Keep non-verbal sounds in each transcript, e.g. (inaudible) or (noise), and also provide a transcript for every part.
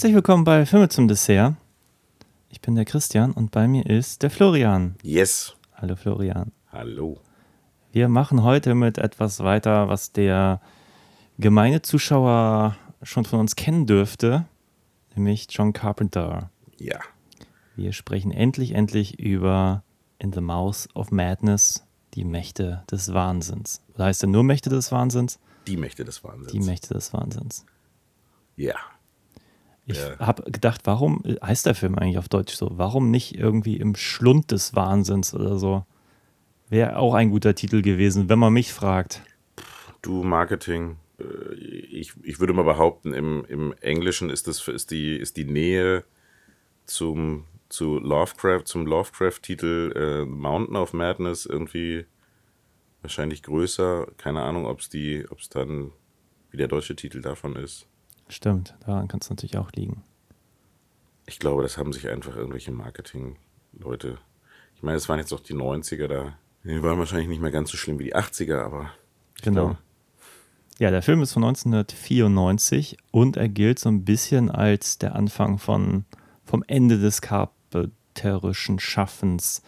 Herzlich willkommen bei Filme zum Dessert. Ich bin der Christian und bei mir ist der Florian. Yes. Hallo Florian. Hallo. Wir machen heute mit etwas weiter, was der gemeine Zuschauer schon von uns kennen dürfte, nämlich John Carpenter. Ja. Wir sprechen endlich, endlich über In the Mouth of Madness, die Mächte des Wahnsinns. Oder heißt er nur Mächte des Wahnsinns? Die Mächte des Wahnsinns. Die Mächte des Wahnsinns. Ja. Ich Ja. habe gedacht, warum heißt der Film eigentlich auf Deutsch so? Warum nicht irgendwie im Schlund des Wahnsinns oder so? Wäre auch ein guter Titel gewesen, wenn man mich fragt. Du Marketing. äh, Ich, ich würde mal behaupten, im, im Englischen ist, das, ist, die, ist die Nähe zum, zu Lovecraft, zum Lovecraft-Titel äh, Mountain of Madness irgendwie wahrscheinlich größer. Keine Ahnung, ob es die, ob es dann wie der deutsche Titel davon ist. Stimmt, daran kann es natürlich auch liegen. Ich glaube, das haben sich einfach irgendwelche Marketing-Leute. Ich meine, es waren jetzt auch die 90er da. Die waren wahrscheinlich nicht mehr ganz so schlimm wie die 80er, aber. Genau. glaube, Ja, der Film ist von 1994 und er gilt so ein bisschen als der Anfang von, vom Ende des carpenterischen Schaffens.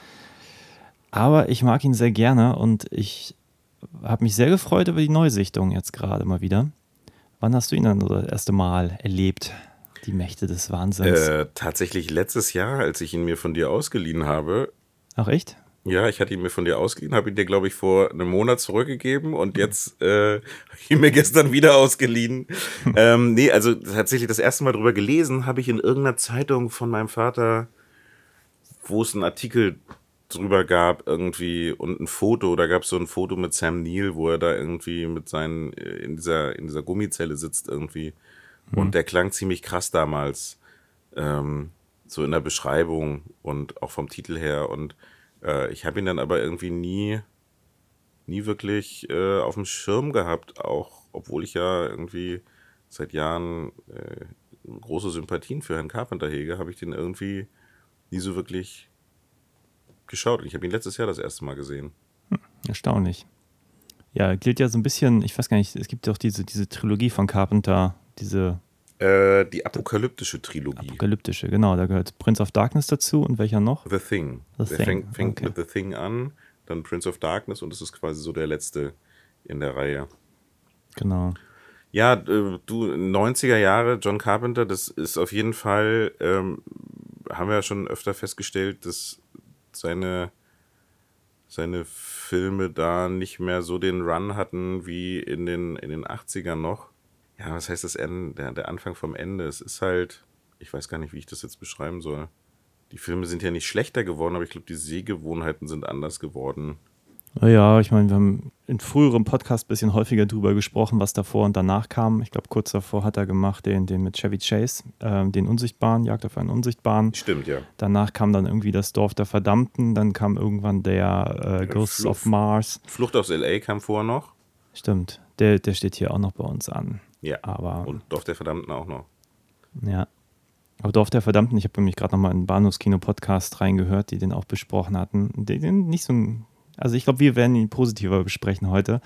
Aber ich mag ihn sehr gerne und ich habe mich sehr gefreut über die Neusichtung jetzt gerade mal wieder. Wann hast du ihn dann das erste Mal erlebt? Die Mächte des Wahnsinns. Äh, tatsächlich letztes Jahr, als ich ihn mir von dir ausgeliehen habe, Ach echt? ja, ich hatte ihn mir von dir ausgeliehen, habe ihn dir, glaube ich, vor einem Monat zurückgegeben und jetzt äh, (laughs) habe ich ihn mir gestern wieder ausgeliehen. (laughs) ähm, nee, also tatsächlich das erste Mal drüber gelesen habe ich in irgendeiner Zeitung von meinem Vater, wo es einen Artikel drüber gab irgendwie und ein Foto, da gab es so ein Foto mit Sam Neill, wo er da irgendwie mit seinen, äh, in dieser, in dieser Gummizelle sitzt irgendwie. Und der klang ziemlich krass damals. Ähm, so in der Beschreibung und auch vom Titel her. Und äh, ich habe ihn dann aber irgendwie nie, nie wirklich äh, auf dem Schirm gehabt, auch obwohl ich ja irgendwie seit Jahren äh, große Sympathien für Herrn Carpenter hege, habe ich den irgendwie nie so wirklich geschaut. Und ich habe ihn letztes Jahr das erste Mal gesehen. Erstaunlich. Ja, gilt ja so ein bisschen, ich weiß gar nicht, es gibt ja auch diese, diese Trilogie von Carpenter, diese Äh, die apokalyptische Trilogie. apokalyptische, genau, da gehört Prince of Darkness dazu und welcher noch? The Thing. The der Thing, fängt, fängt okay. mit The Thing an, dann Prince of Darkness und das ist quasi so der letzte in der Reihe. Genau. Ja, äh, du, 90er Jahre, John Carpenter, das ist auf jeden Fall, ähm, haben wir ja schon öfter festgestellt, dass seine, seine Filme da nicht mehr so den Run hatten wie in den, in den 80ern noch. Ja, was heißt das Ende, der, der Anfang vom Ende? Es ist halt, ich weiß gar nicht, wie ich das jetzt beschreiben soll. Die Filme sind ja nicht schlechter geworden, aber ich glaube, die Sehgewohnheiten sind anders geworden. Ja, ich meine, wir haben in früheren Podcasts ein bisschen häufiger drüber gesprochen, was davor und danach kam. Ich glaube, kurz davor hat er gemacht den, den mit Chevy Chase, ähm, den Unsichtbaren, Jagd auf einen Unsichtbaren. Stimmt, ja. Danach kam dann irgendwie das Dorf der Verdammten, dann kam irgendwann der äh, Ghosts Fluch- of Mars. Flucht aus L.A. kam vorher noch. Stimmt, der, der steht hier auch noch bei uns an. Ja. Aber Und Dorf der Verdammten auch noch. Ja. Aber Dorf der Verdammten, ich habe nämlich gerade nochmal in den Bahnhofskino-Podcast reingehört, die den auch besprochen hatten. Die, den nicht so ein, also ich glaube, wir werden ihn positiver besprechen heute.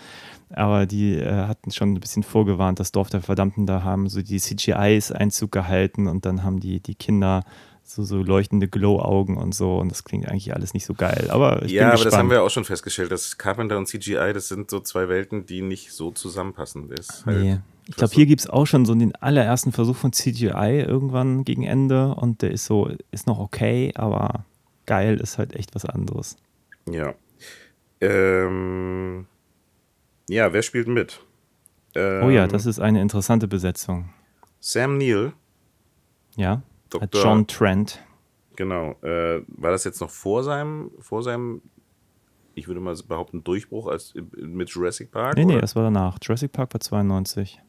Aber die äh, hatten schon ein bisschen vorgewarnt, das Dorf der Verdammten, da haben so die CGIs Einzug gehalten und dann haben die, die Kinder so, so leuchtende Glow-Augen und so und das klingt eigentlich alles nicht so geil. Aber ich ja, bin aber gespannt. das haben wir auch schon festgestellt, dass Carpenter und CGI, das sind so zwei Welten, die nicht so zusammenpassen. Das ist halt Nee. Ich glaube, hier gibt es auch schon so den allerersten Versuch von CGI irgendwann gegen Ende und der ist so, ist noch okay, aber geil ist halt echt was anderes. Ja. Ähm, ja, wer spielt mit? Ähm, oh ja, das ist eine interessante Besetzung. Sam Neill, Ja, Dr. John Trent. genau. Äh, war das jetzt noch vor seinem, vor seinem, ich würde mal behaupten, Durchbruch als mit Jurassic Park? Nee, nee, oder? das war danach. Jurassic Park war 92.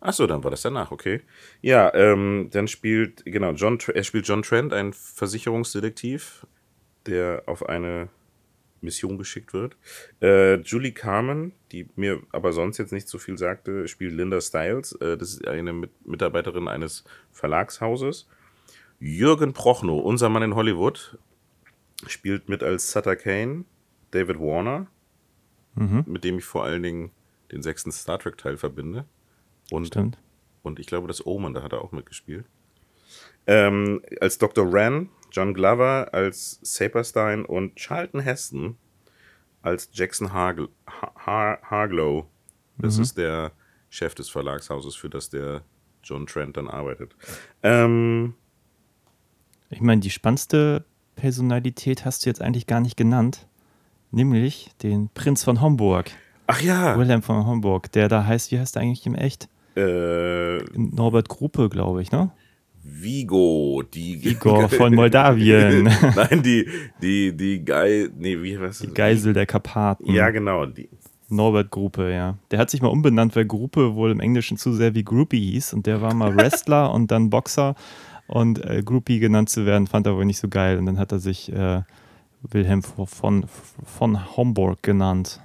Achso, dann war das danach, okay. Ja, ähm, dann spielt, genau, John, er spielt John Trent, ein Versicherungsdetektiv, der auf eine Mission geschickt wird. Äh, Julie Carmen, die mir aber sonst jetzt nicht so viel sagte, spielt Linda Stiles. Äh, das ist eine Mit Mitarbeiterin eines Verlagshauses. Jürgen Prochnow, unser Mann in Hollywood, spielt mit als Sutter Kane. David Warner, mit dem ich vor allen Dingen den sechsten Star Trek-Teil verbinde. Und, Stimmt. und ich glaube, das Omen, da hat er auch mitgespielt. Ähm, als Dr. Wren, John Glover als Saperstein und Charlton Heston als Jackson Hargl ha Har Harglow. Das ist der Chef des Verlagshauses, für das der John Trent dann arbeitet. Ähm, Ich meine, die spannendste Personalität hast du jetzt eigentlich gar nicht genannt. Nämlich den Prinz von Homburg. ach ja, Wilhelm von Homburg, der da heißt, wie heißt er eigentlich im Echt? äh, Norbert Gruppe, glaube ich, ne? Vigo, die Igor von (laughs) Moldawien. (laughs) Nein, die, die, die Geil, nee, wie was Die Geisel der Karpaten. Ja, genau, die. Norbert Gruppe, ja. Der hat sich mal umbenannt, weil Gruppe wohl im Englischen zu sehr wie Groupie hieß. Und der war mal (laughs) Wrestler und dann Boxer. Und äh, Groupie genannt zu werden, fand er wohl nicht so geil. Und dann hat er sich äh, Wilhelm von, von Homburg genannt.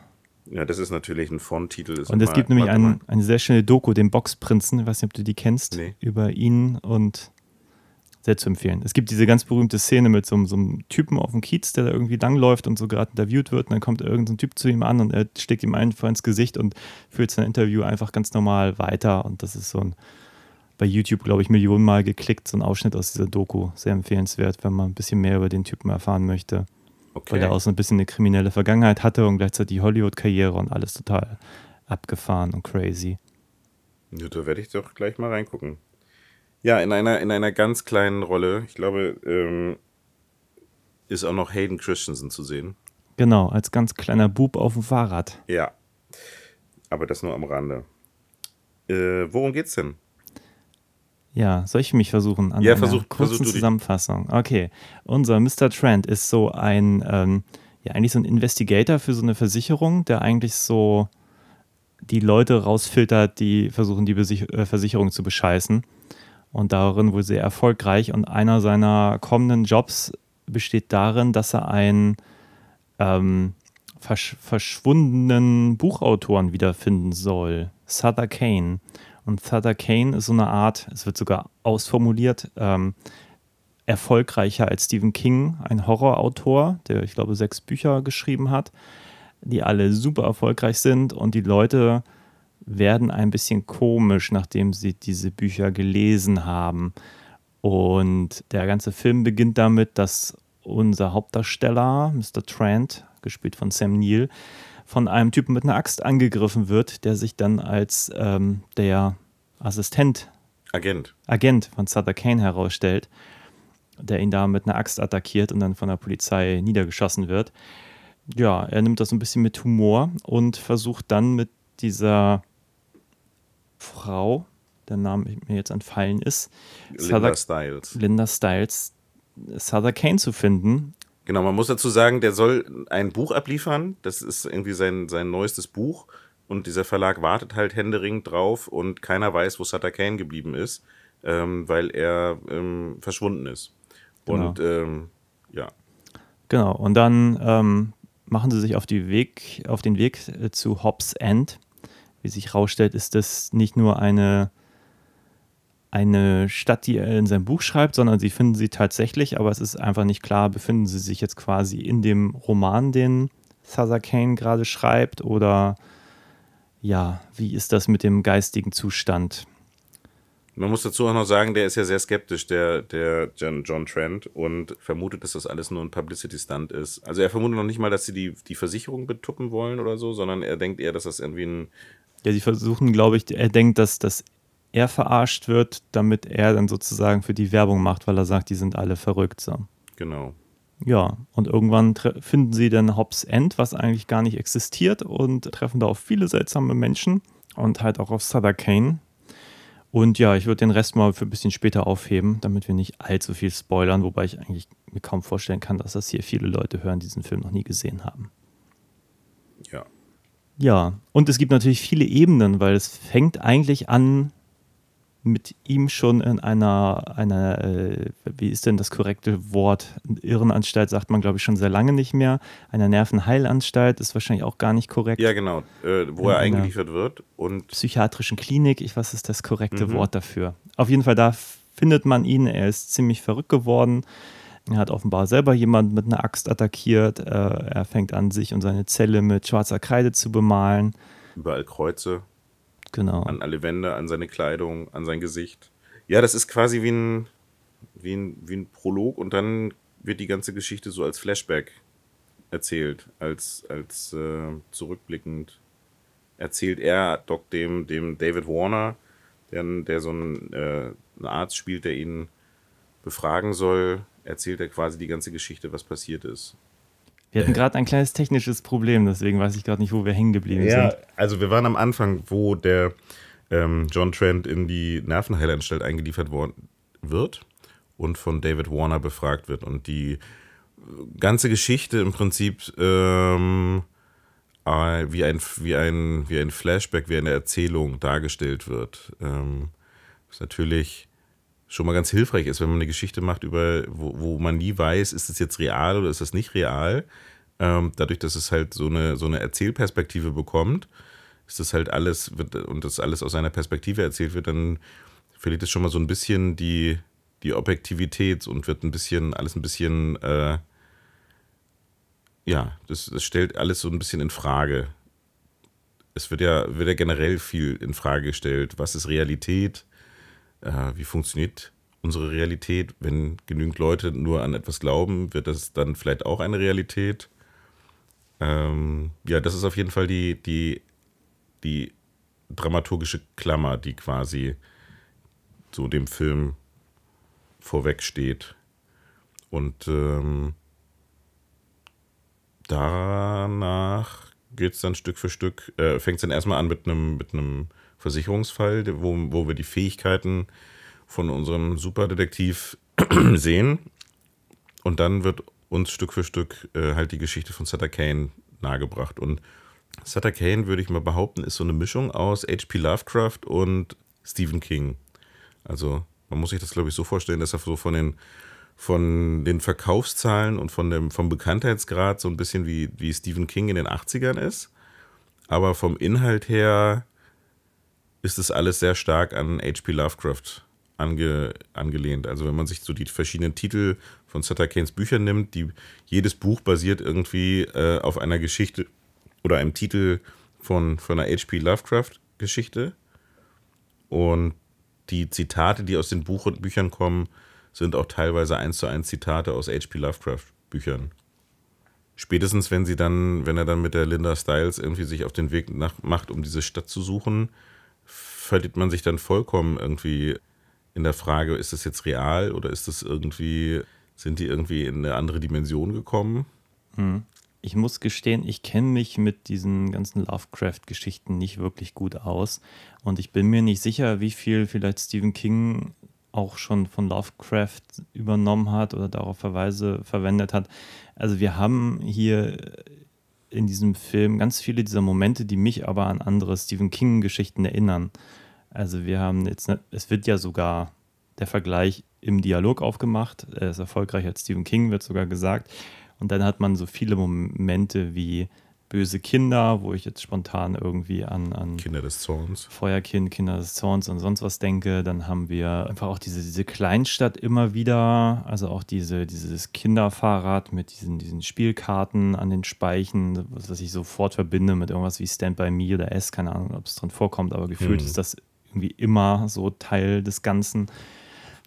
Ja, das ist natürlich ein Font-Titel. Und es gibt nämlich ein, eine sehr schöne Doku, den Boxprinzen, ich weiß nicht, ob du die kennst, Nee. über ihn und sehr zu empfehlen. Es gibt diese ganz berühmte Szene mit so, einem- so einem Typen auf dem Kiez, der da irgendwie langläuft und so gerade interviewt wird und dann kommt irgendein Typ zu ihm an und er steckt ihm einfach ins Gesicht und führt sein Interview einfach ganz normal weiter und das ist so ein bei YouTube, glaube ich, Millionenmal geklickt, so ein Ausschnitt aus dieser Doku. Sehr empfehlenswert, wenn man ein bisschen mehr über den Typen erfahren möchte Okay. weil er auch so ein bisschen eine kriminelle Vergangenheit hatte und gleichzeitig die Hollywood-Karriere und alles total abgefahren und crazy. Ja, da werde ich doch gleich mal reingucken. Ja, in einer, in einer ganz kleinen Rolle, ich glaube, ähm, ist auch noch Hayden Christensen zu sehen. Genau, als ganz kleiner Bub auf dem Fahrrad. Ja. Aber das nur am Rande. Äh, worum geht's denn? Ja, soll ich mich versuchen an Ja, versuch- kurzen versuch. Zusammenfassung? Okay, unser Mr. Trent ist so ein, ähm, ja eigentlich so ein Investigator für so eine Versicherung, der eigentlich so die Leute rausfiltert, die versuchen, die Besich äh, Versicherung zu bescheißen. Und darin wohl sehr erfolgreich. Und einer seiner kommenden Jobs besteht darin, dass er einen ähm, versch verschwundenen Buchautoren wiederfinden soll. Sutter Kane. Und Sutter Kane ist so eine Art, es wird sogar ausformuliert, ähm, erfolgreicher als Stephen King, ein Horrorautor, der, ich glaube, sechs Bücher geschrieben hat, die alle super erfolgreich sind und die Leute werden ein bisschen komisch, nachdem sie diese Bücher gelesen haben. Und der ganze Film beginnt damit, dass unser Hauptdarsteller, Mr. Trent, gespielt von Sam Neill, von einem Typen mit einer Axt angegriffen wird, der sich dann als ähm, der Assistent, Agent. Agent von Sutter Kane herausstellt, der ihn da mit einer Axt attackiert und dann von der Polizei niedergeschossen wird. Ja, er nimmt das ein bisschen mit Humor und versucht dann mit dieser Frau, der Name mir jetzt entfallen ist, Linda Sutter, Stiles. Linda Stiles, Sutter Kane zu finden. Genau, man muss dazu sagen, der soll ein Buch abliefern. Das ist irgendwie sein, sein neuestes Buch. Und dieser Verlag wartet halt händeringend drauf und keiner weiß, wo Sutter Kane geblieben ist, ähm, weil er ähm, verschwunden ist. Genau. Und ähm, ja, Genau, und dann ähm, machen sie sich auf, die Weg, auf den Weg äh, zu Hobbs End. Wie sich herausstellt, ist das nicht nur eine, eine Stadt, die er in seinem Buch schreibt, sondern sie finden sie tatsächlich, aber es ist einfach nicht klar, befinden sie sich jetzt quasi in dem Roman, den Thother Kane gerade schreibt, oder ja, wie ist das mit dem geistigen Zustand? Man muss dazu auch noch sagen, der ist ja sehr skeptisch, der, der John, John Trent, und vermutet, dass das alles nur ein Publicity-Stunt ist. Also er vermutet noch nicht mal, dass sie die, die Versicherung betuppen wollen oder so, sondern er denkt eher, dass das irgendwie ein. Ja, sie versuchen, glaube ich, er denkt, dass, dass er verarscht wird, damit er dann sozusagen für die Werbung macht, weil er sagt, die sind alle verrückt. So. Genau. Ja, und irgendwann finden sie dann Hobbs End, was eigentlich gar nicht existiert, und treffen da auf viele seltsame Menschen und halt auch auf Sutter Kane. Und ja, ich würde den Rest mal für ein bisschen später aufheben, damit wir nicht allzu viel spoilern, wobei ich eigentlich mir kaum vorstellen kann, dass das hier viele Leute hören, die diesen Film noch nie gesehen haben. Ja. Ja, und es gibt natürlich viele Ebenen, weil es fängt eigentlich an mit ihm schon in einer, einer äh, wie ist denn das korrekte Wort? Irrenanstalt sagt man, glaube ich, schon sehr lange nicht mehr. Einer Nervenheilanstalt ist wahrscheinlich auch gar nicht korrekt. Ja, genau, äh, wo In er einer- eingeliefert wird. Und Psychiatrischen Klinik, ich was ist das korrekte Mhm. Wort dafür? Auf jeden Fall, da findet man ihn. Er ist ziemlich verrückt geworden. Er hat offenbar selber jemanden mit einer Axt attackiert. Äh, er fängt an, sich und seine Zelle mit schwarzer Kreide zu bemalen. überall Kreuze Genau. an alle Wände, an seine Kleidung, an sein Gesicht. Ja, das ist quasi wie ein, wie ein, wie ein Prolog und dann wird die ganze Geschichte so als Flashback erzählt, als, als äh, zurückblickend erzählt er Doc dem, dem David Warner, der, der so ein, äh, ein Arzt spielt, der ihn befragen soll, erzählt er quasi die ganze Geschichte, was passiert ist. Wir hatten (laughs) gerade ein kleines technisches Problem, deswegen weiß ich gerade nicht, wo wir hängen geblieben Ja, sind. also wir waren am Anfang, wo der ähm, John Trent in die Nervenheilanstalt eingeliefert worden wird und von David Warner befragt wird. Und die ganze Geschichte im Prinzip ähm, äh, wie, ein, wie, ein, wie ein Flashback, wie eine Erzählung dargestellt wird. Ähm, was natürlich schon mal ganz hilfreich ist, wenn man eine Geschichte macht, über, wo, wo man nie weiß, ist es jetzt real oder ist es nicht real. Ähm, dadurch, dass es halt so eine, so eine Erzählperspektive bekommt, ist das halt alles, wird, und das alles aus einer Perspektive erzählt wird, dann verliert es schon mal so ein bisschen die, die Objektivität und wird ein bisschen, alles ein bisschen, äh, ja, das, das stellt alles so ein bisschen in Frage. Es wird ja, wird ja generell viel in Frage gestellt. Was ist Realität? Äh, wie funktioniert unsere Realität? Wenn genügend Leute nur an etwas glauben, wird das dann vielleicht auch eine Realität? Ähm, ja, das ist auf jeden Fall die, die, die dramaturgische Klammer, die quasi so dem Film vorwegsteht. Und ähm, danach geht es dann Stück für Stück, äh, fängt es dann erstmal an mit einem mit einem Versicherungsfall, wo, wo wir die Fähigkeiten von unserem Superdetektiv (clears throat) sehen. Und dann wird uns Stück für Stück äh, halt die Geschichte von Sutter Kane nahegebracht. Und Sutter Kane, würde ich mal behaupten, ist so eine Mischung aus H.P. Lovecraft und Stephen King. Also man muss sich das, glaube ich, so vorstellen, dass er so von den, von den Verkaufszahlen und von dem, vom Bekanntheitsgrad so ein bisschen wie, wie Stephen King in den 80ern ist. Aber vom Inhalt her ist es alles sehr stark an H.P. Lovecraft ange, angelehnt. Also wenn man sich so die verschiedenen Titel von Sutter Kanes Büchern nimmt, die, jedes Buch basiert irgendwie äh, auf einer Geschichte oder einem Titel von, von einer H.P. Lovecraft-Geschichte. Und die Zitate, die aus den Buch Büchern kommen, sind auch teilweise eins zu eins Zitate aus H.P. Lovecraft-Büchern. Spätestens, wenn sie dann, wenn er dann mit der Linda Styles irgendwie sich auf den Weg nach, macht, um diese Stadt zu suchen, verliert man sich dann vollkommen irgendwie in der Frage, ist das jetzt real oder ist das irgendwie, sind die irgendwie in eine andere Dimension gekommen? Ich muss gestehen, ich kenne mich mit diesen ganzen Lovecraft-Geschichten nicht wirklich gut aus. Und ich bin mir nicht sicher, wie viel vielleicht Stephen King auch schon von Lovecraft übernommen hat oder darauf Verweise verwendet hat. Also wir haben hier in diesem Film ganz viele dieser Momente, die mich aber an andere Stephen King-Geschichten erinnern. Also wir haben jetzt, ne- es wird ja sogar der Vergleich im Dialog aufgemacht. Er ist erfolgreicher als Stephen King, wird sogar gesagt. Und dann hat man so viele Momente wie böse Kinder, wo ich jetzt spontan irgendwie an, an Kinder des Zorns. Feuerkind, Kinder des Zorns und sonst was denke. Dann haben wir einfach auch diese, diese Kleinstadt immer wieder, also auch diese, dieses Kinderfahrrad mit diesen, diesen Spielkarten an den Speichen, was, was ich sofort verbinde mit irgendwas wie Stand By Me oder S, keine Ahnung, ob es drin vorkommt, aber gefühlt Hm. ist das irgendwie immer so Teil des Ganzen.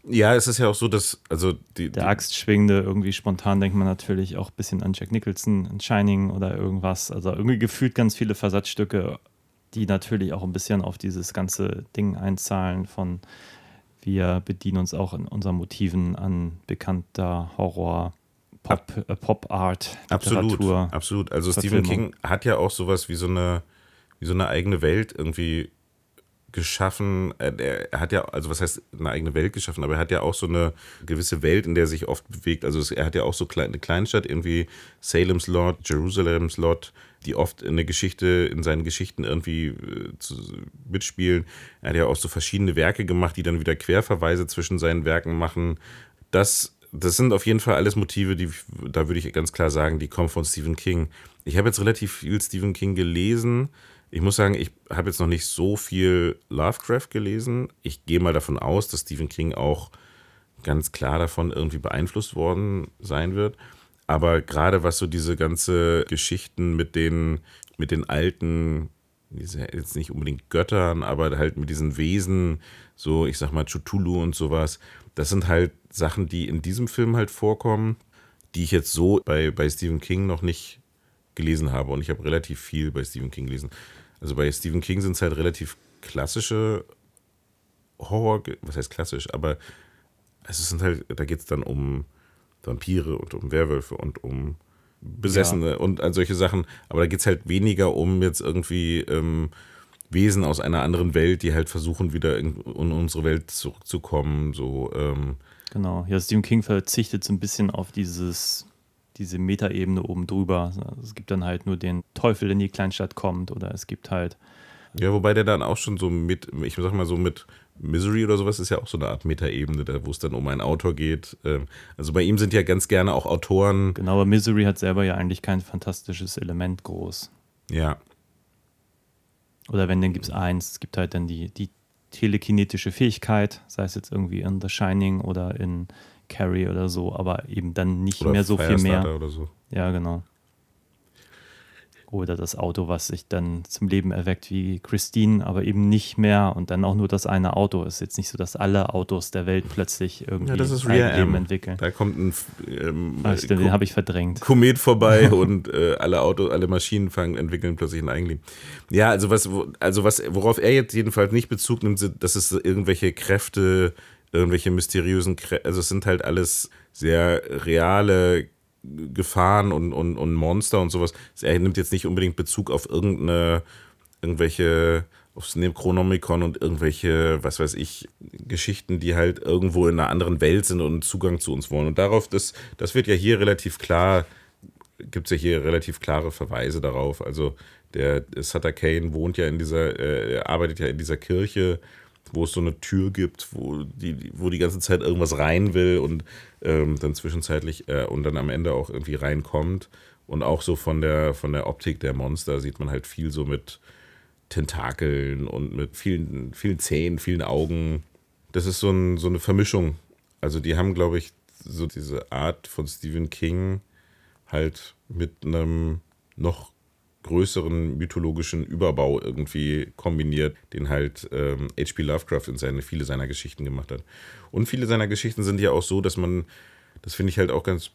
Ja, es ist ja auch so, dass, also die, Der Axtschwingende, irgendwie spontan denkt man natürlich auch ein bisschen an Jack Nicholson in Shining oder irgendwas. Also irgendwie gefühlt ganz viele Versatzstücke, die natürlich auch ein bisschen auf dieses ganze Ding einzahlen von wir bedienen uns auch in unseren Motiven an bekannter Horror, Pop, äh, Pop Art, Absolut, Literatur. absolut. Also Stephen. King hat ja auch sowas wie so eine, wie so eine eigene Welt irgendwie geschaffen. Er, er hat ja, also was heißt eine eigene Welt geschaffen, aber er hat ja auch so eine gewisse Welt, in der er sich oft bewegt. Also er hat ja auch so eine Kleinstadt, irgendwie Salem's Lot, Jerusalem's Lot, die oft in der Geschichte, in seinen Geschichten irgendwie äh, mitspielen. Er hat ja auch so verschiedene Werke gemacht, die dann wieder Querverweise zwischen seinen Werken machen. Das, das sind auf jeden Fall alles Motive, die, da würde ich ganz klar sagen, die kommen von Stephen King. Ich habe jetzt relativ viel Stephen King gelesen. Ich muss sagen, ich habe jetzt noch nicht so viel Lovecraft gelesen. Ich gehe mal davon aus, dass Stephen King auch ganz klar davon irgendwie beeinflusst worden sein wird. Aber gerade was so diese ganze Geschichten mit den, mit den alten, jetzt nicht unbedingt Göttern, aber halt mit diesen Wesen, so ich sag mal Chutulu und sowas, das sind halt Sachen, die in diesem Film halt vorkommen, die ich jetzt so bei, bei Stephen King noch nicht gelesen habe. Und ich habe relativ viel bei Stephen King gelesen. Also bei Stephen King sind es halt relativ klassische Horror, was heißt klassisch, aber es sind halt, da geht es dann um Vampire und um Werwölfe und um Besessene ja. und all solche Sachen. Aber da geht es halt weniger um jetzt irgendwie ähm, Wesen aus einer anderen Welt, die halt versuchen, wieder in, in unsere Welt zurückzukommen. So, ähm. Genau, ja, Stephen King verzichtet so ein bisschen auf dieses, diese Metaebene oben drüber. Es gibt dann halt nur den Teufel, der in die Kleinstadt kommt, oder es gibt halt. Ja, wobei der dann auch schon so mit, ich sag mal so mit Misery oder sowas ist ja auch so eine Art Metaebene, wo es dann um einen Autor geht. Ähm, also bei ihm sind ja ganz gerne auch Autoren. Genau, aber Misery hat selber ja eigentlich kein fantastisches Element groß. Ja. Oder wenn, dann gibt es eins. Es gibt halt dann die, die telekinetische Fähigkeit, sei es jetzt irgendwie in The Shining oder in Carrie oder so, aber eben dann nicht oder mehr so viel mehr. Oder so. Ja, genau. Oder das Auto, was sich dann zum Leben erweckt wie Christine, aber eben nicht mehr und dann auch nur das eine Auto. Ist jetzt nicht so, dass alle Autos der Welt plötzlich irgendwie ja, das ist ein Leben entwickeln. Da kommt ein ähm, Ach, stimmt, den habe ich verdrängt. Komet vorbei (laughs) und äh, alle Autos, alle Maschinen fangen, entwickeln plötzlich ein Eigenleben. Ja, also was, also was, worauf er jetzt jedenfalls nicht Bezug nimmt, sind, dass es irgendwelche Kräfte, irgendwelche mysteriösen Kräfte, also es sind halt alles sehr reale Gefahren und, und, und Monster und sowas. Er nimmt jetzt nicht unbedingt Bezug auf irgendeine, irgendwelche, aufs Necronomicon und irgendwelche, was weiß ich, Geschichten, die halt irgendwo in einer anderen Welt sind und Zugang zu uns wollen. Und darauf, das, das wird ja hier relativ klar, gibt es ja hier relativ klare Verweise darauf. Also der Sutter Kane wohnt ja in dieser, äh, arbeitet ja in dieser Kirche wo es so eine Tür gibt, wo die, wo die ganze Zeit irgendwas rein will und ähm, dann zwischenzeitlich äh, und dann am Ende auch irgendwie reinkommt. Und auch so von der, von der Optik der Monster sieht man halt viel so mit Tentakeln und mit vielen, vielen Zähnen, vielen Augen. Das ist so, ein, so eine Vermischung. Also die haben, glaube ich, so diese Art von Stephen King halt mit einem noch größeren mythologischen Überbau irgendwie kombiniert, den halt ähm, H.P. Lovecraft in seine, viele seiner Geschichten gemacht hat. Und viele seiner Geschichten sind ja auch so, dass man, das finde ich halt auch ganz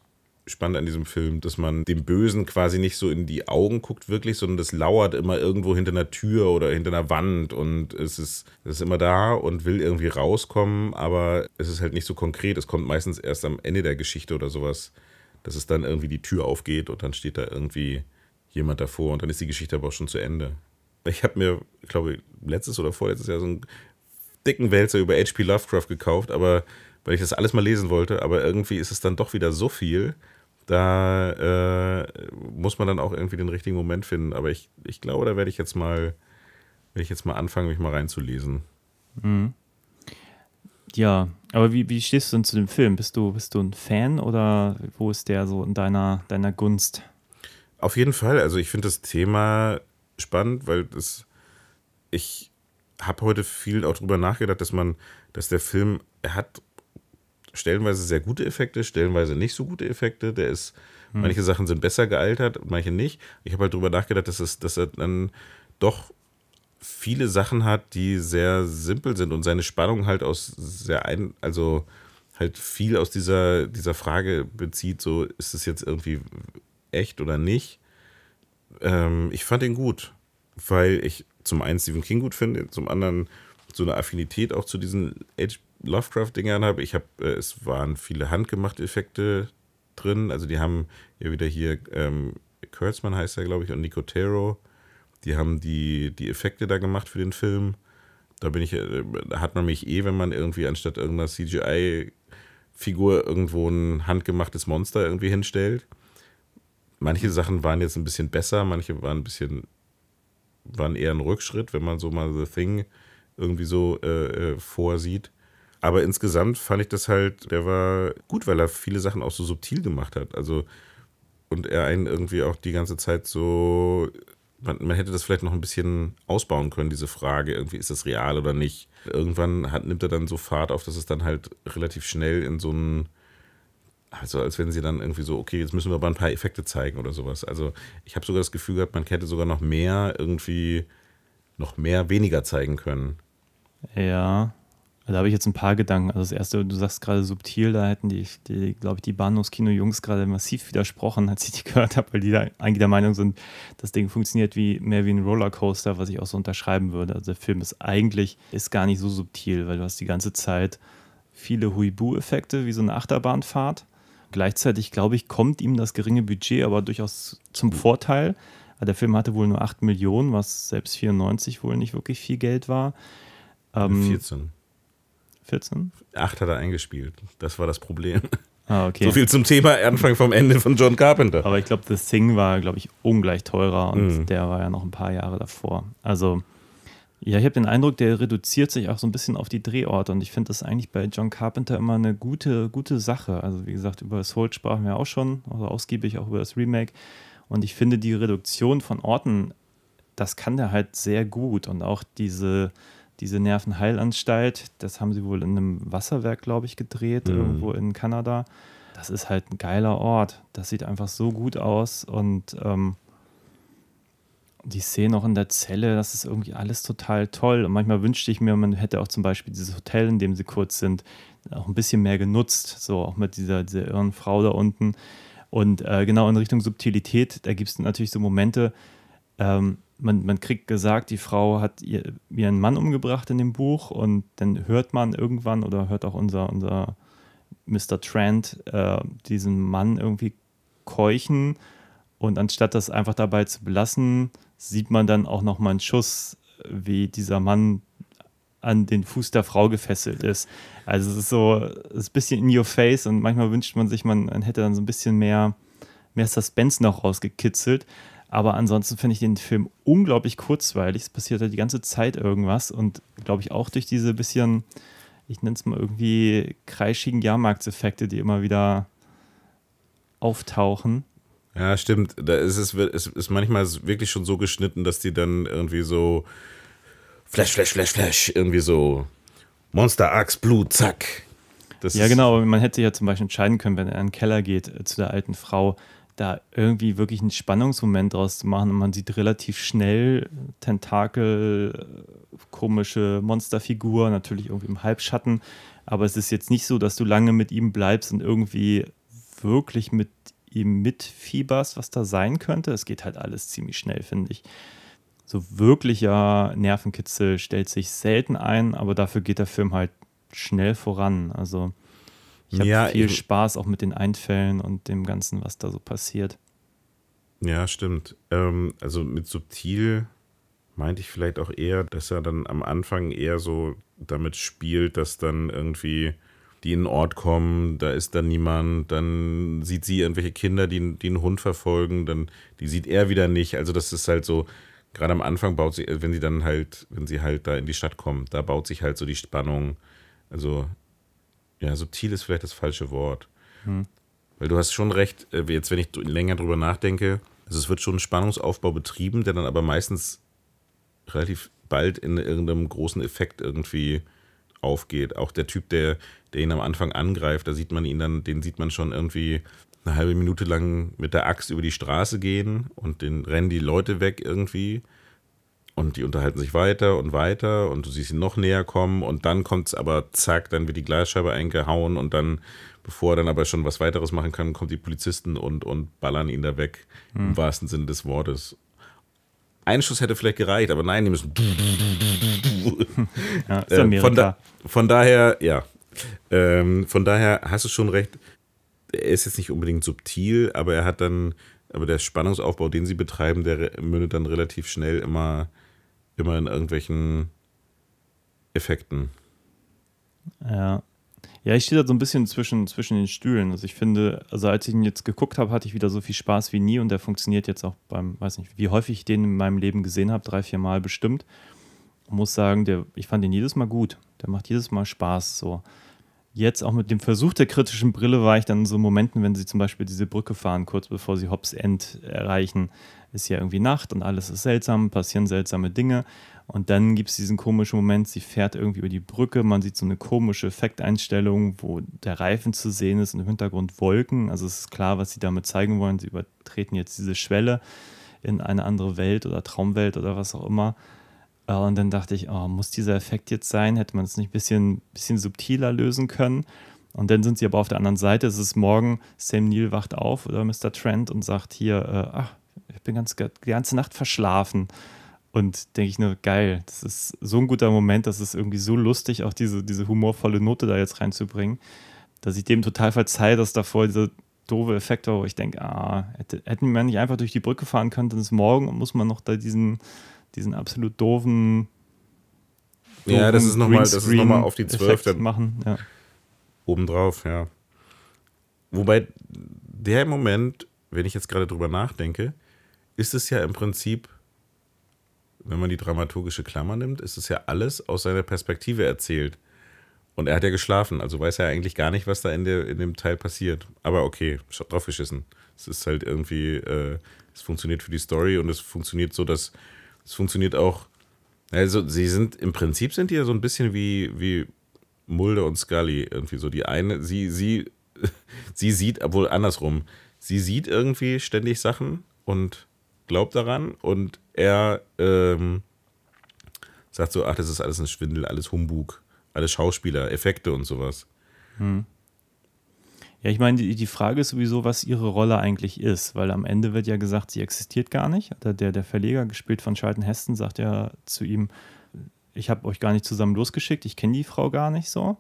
spannend an diesem Film, dass man dem Bösen quasi nicht so in die Augen guckt wirklich, sondern das lauert immer irgendwo hinter einer Tür oder hinter einer Wand und es ist, es ist immer da und will irgendwie rauskommen, aber es ist halt nicht so konkret. Es kommt meistens erst am Ende der Geschichte oder sowas, dass es dann irgendwie die Tür aufgeht und dann steht da irgendwie jemand davor und dann ist die Geschichte aber auch schon zu Ende. Ich habe mir, glaube ich, letztes oder vorletztes Jahr so einen dicken Wälzer über H.P. Lovecraft gekauft, aber weil ich das alles mal lesen wollte, aber irgendwie ist es dann doch wieder so viel, da äh, muss man dann auch irgendwie den richtigen Moment finden. Aber ich, ich glaube, da werde ich jetzt mal, werde ich jetzt mal anfangen, mich mal reinzulesen. Mhm. Ja, aber wie, wie stehst du denn zu dem Film? Bist du, bist du ein Fan oder wo ist der so in deiner, deiner Gunst? Auf jeden Fall. Also ich finde das Thema spannend, weil das, ich habe heute viel auch drüber nachgedacht, dass man, dass der Film, er hat stellenweise sehr gute Effekte, stellenweise nicht so gute Effekte. Der ist, hm. manche Sachen sind besser gealtert, manche nicht. Ich habe halt drüber nachgedacht, dass, es, dass er dann doch viele Sachen hat, die sehr simpel sind und seine Spannung halt aus sehr ein, also halt viel aus dieser, dieser Frage bezieht, so ist es jetzt irgendwie echt oder nicht. Ähm, ich fand ihn gut, weil ich zum einen Stephen King gut finde, zum anderen so eine Affinität auch zu diesen H. Lovecraft-Dingern habe. Ich habe, äh, es waren viele handgemachte Effekte drin. Also die haben ja wieder hier, ähm, Kurtzman heißt er, glaube ich, und Nicotero. Die haben die, die Effekte da gemacht für den Film. Da bin ich, äh, da hat man mich eh, wenn man irgendwie anstatt irgendeiner CGI-Figur irgendwo ein handgemachtes Monster irgendwie hinstellt manche Sachen waren jetzt ein bisschen besser, manche waren ein bisschen, waren eher ein Rückschritt, wenn man so mal The Thing irgendwie so äh, äh, vorsieht. Aber insgesamt fand ich das halt, der war gut, weil er viele Sachen auch so subtil gemacht hat. Also, und er einen irgendwie auch die ganze Zeit so, man, man hätte das vielleicht noch ein bisschen ausbauen können, diese Frage, irgendwie ist das real oder nicht. Irgendwann hat, nimmt er dann so Fahrt auf, dass es dann halt relativ schnell in so einen, also als wenn sie dann irgendwie so, okay, jetzt müssen wir aber ein paar Effekte zeigen oder sowas. Also ich habe sogar das Gefühl gehabt, man hätte sogar noch mehr irgendwie, noch mehr weniger zeigen können. Ja, da habe ich jetzt ein paar Gedanken. Also das erste, du sagst gerade subtil, da hätten die, die glaube ich, die Bahnhofskino-Jungs gerade massiv widersprochen, als ich die gehört habe, weil die da eigentlich der Meinung sind, das Ding funktioniert wie mehr wie ein Rollercoaster, was ich auch so unterschreiben würde. Also der Film ist eigentlich ist gar nicht so subtil, weil du hast die ganze Zeit viele Huibu-Effekte, wie so eine Achterbahnfahrt. Gleichzeitig, glaube ich, kommt ihm das geringe Budget aber durchaus zum Vorteil. Der Film hatte wohl nur 8 Millionen, was selbst 94 wohl nicht wirklich viel Geld war. Ähm, 14. 14? 8 hat er eingespielt. Das war das Problem. Ah, okay. So viel zum Thema Anfang vom Ende von John Carpenter. Aber ich glaube, The Thing war, glaube ich, ungleich teurer und mhm. der war ja noch ein paar Jahre davor. Also, ja, ich habe den Eindruck, der reduziert sich auch so ein bisschen auf die Drehorte und ich finde das eigentlich bei John Carpenter immer eine gute, gute Sache. Also, wie gesagt, über das Hold sprachen wir auch schon, also ausgiebig auch über das Remake. Und ich finde die Reduktion von Orten, das kann der halt sehr gut und auch diese diese Nervenheilanstalt, das haben sie wohl in einem Wasserwerk, glaube ich, gedreht, mhm. irgendwo in Kanada. Das ist halt ein geiler Ort. Das sieht einfach so gut aus und ähm, die Szene auch in der Zelle, das ist irgendwie alles total toll. Und manchmal wünschte ich mir, man hätte auch zum Beispiel dieses Hotel, in dem sie kurz sind, auch ein bisschen mehr genutzt. So auch mit dieser, dieser irren Frau da unten. Und äh, genau in Richtung Subtilität, da gibt es natürlich so Momente, ähm, man, man kriegt gesagt, die Frau hat ihr, ihren Mann umgebracht in dem Buch und dann hört man irgendwann oder hört auch unser, unser Mr. Trent äh, diesen Mann irgendwie keuchen und anstatt das einfach dabei zu belassen, sieht man dann auch nochmal einen Schuss, wie dieser Mann an den Fuß der Frau gefesselt ist. Also es ist so, es ist ein bisschen in your face und manchmal wünscht man sich, man hätte dann so ein bisschen mehr, mehr Suspense noch rausgekitzelt. Aber ansonsten finde ich den Film unglaublich kurzweilig. Es passiert halt die ganze Zeit irgendwas und glaube ich auch durch diese bisschen, ich nenne es mal irgendwie kreischigen Jahrmarktseffekte, die immer wieder auftauchen. Ja, stimmt. Da ist es, es ist manchmal wirklich schon so geschnitten, dass die dann irgendwie so Flash, Flash, Flash, Flash, irgendwie so Monster, Axt, Blut, zack. Das ja, genau. Man hätte ja zum Beispiel entscheiden können, wenn er in den Keller geht äh, zu der alten Frau, da irgendwie wirklich einen Spannungsmoment draus zu machen und man sieht relativ schnell Tentakel, komische Monsterfigur, natürlich irgendwie im Halbschatten, aber es ist jetzt nicht so, dass du lange mit ihm bleibst und irgendwie wirklich mit ihm mitfieberst, was da sein könnte. Es geht halt alles ziemlich schnell, finde ich. So wirklicher Nervenkitzel stellt sich selten ein, aber dafür geht der Film halt schnell voran. Also ich habe ja, viel Spaß auch mit den Einfällen und dem Ganzen, was da so passiert. Ja, stimmt. Ähm, also mit subtil meinte ich vielleicht auch eher, dass er dann am Anfang eher so damit spielt, dass dann irgendwie die in den Ort kommen, da ist dann niemand, dann sieht sie irgendwelche Kinder, die, die einen Hund verfolgen, dann die sieht er wieder nicht. Also das ist halt so, gerade am Anfang baut sie, wenn sie dann halt, wenn sie halt da in die Stadt kommen, da baut sich halt so die Spannung. Also ja, subtil ist vielleicht das falsche Wort. Hm. Weil du hast schon recht, äh, jetzt wenn ich länger drüber nachdenke, also es wird schon ein Spannungsaufbau betrieben, der dann aber meistens relativ bald in irgendeinem großen Effekt irgendwie aufgeht. Auch der Typ, der, der ihn am Anfang angreift, da sieht man ihn dann, den sieht man schon irgendwie eine halbe Minute lang mit der Axt über die Straße gehen und den rennen die Leute weg irgendwie. Und die unterhalten sich weiter und weiter und du siehst ihn noch näher kommen und dann kommt es aber zack, dann wird die Glasscheibe eingehauen und dann, bevor er dann aber schon was weiteres machen kann, kommen die Polizisten und, und ballern ihn da weg, hm. im wahrsten Sinne des Wortes. Ein Schuss hätte vielleicht gereicht, aber nein, die müssen. Ja, ist äh, von, da, von daher, ja. Ähm, von daher hast du schon recht. Er ist jetzt nicht unbedingt subtil, aber er hat dann, aber der Spannungsaufbau, den sie betreiben, der mündet dann relativ schnell immer immer in irgendwelchen Effekten. Ja. Ja, ich stehe da so ein bisschen zwischen, zwischen den Stühlen. Also ich finde, also als ich ihn jetzt geguckt habe, hatte ich wieder so viel Spaß wie nie und der funktioniert jetzt auch beim, weiß nicht, wie häufig ich den in meinem Leben gesehen habe, drei, vier Mal bestimmt. Muss sagen, der, ich fand ihn jedes Mal gut. Der macht jedes Mal Spaß. So. Jetzt auch mit dem Versuch der kritischen Brille war ich dann in so Momenten, wenn sie zum Beispiel diese Brücke fahren, kurz bevor sie Hobbs End erreichen, ist ja irgendwie Nacht und alles ist seltsam, passieren seltsame Dinge. Und dann gibt es diesen komischen Moment, sie fährt irgendwie über die Brücke, man sieht so eine komische Effekteinstellung, wo der Reifen zu sehen ist und im Hintergrund Wolken. Also es ist klar, was sie damit zeigen wollen. Sie übertreten jetzt diese Schwelle in eine andere Welt oder Traumwelt oder was auch immer. Äh, und dann dachte ich, oh, muss dieser Effekt jetzt sein? Hätte man es nicht ein bisschen, bisschen subtiler lösen können? Und dann sind sie aber auf der anderen Seite. Es ist morgen, Sam Neill wacht auf oder Mr. Trent und sagt hier, äh, ach, ich bin ganz, die ganze Nacht verschlafen. Und denke ich nur, geil, das ist so ein guter Moment, das ist irgendwie so lustig, auch diese, diese humorvolle Note da jetzt reinzubringen, dass ich dem total verzeihe, dass davor diese doofe Effekte, wo ich denke, ah, hätte, hätten wir nicht einfach durch die Brücke fahren können, dann ist morgen und muss man noch da diesen, diesen absolut doofen. doofen ja, das ist nochmal noch auf die 12 dann machen. Ja. Obendrauf, ja. Wobei der Moment, wenn ich jetzt gerade drüber nachdenke, ist es ja im Prinzip wenn man die dramaturgische Klammer nimmt, ist es ja alles aus seiner Perspektive erzählt. Und er hat ja geschlafen, also weiß er eigentlich gar nicht, was da in, der, in dem Teil passiert. Aber okay, drauf geschissen. Es ist halt irgendwie, äh, es funktioniert für die Story und es funktioniert so, dass es funktioniert auch. Also, sie sind im Prinzip sind die ja so ein bisschen wie, wie Mulder und Scully. Irgendwie so. Die eine, sie, sie, (laughs) sie sieht, obwohl andersrum, sie sieht irgendwie ständig Sachen und glaubt daran und er ähm, sagt so, ach, das ist alles ein Schwindel, alles Humbug, alles Schauspieler, Effekte und sowas. Hm. Ja, ich meine, die, die Frage ist sowieso, was ihre Rolle eigentlich ist, weil am Ende wird ja gesagt, sie existiert gar nicht. Der, der Verleger, gespielt von Charlton Heston, sagt ja zu ihm, ich habe euch gar nicht zusammen losgeschickt, ich kenne die Frau gar nicht so.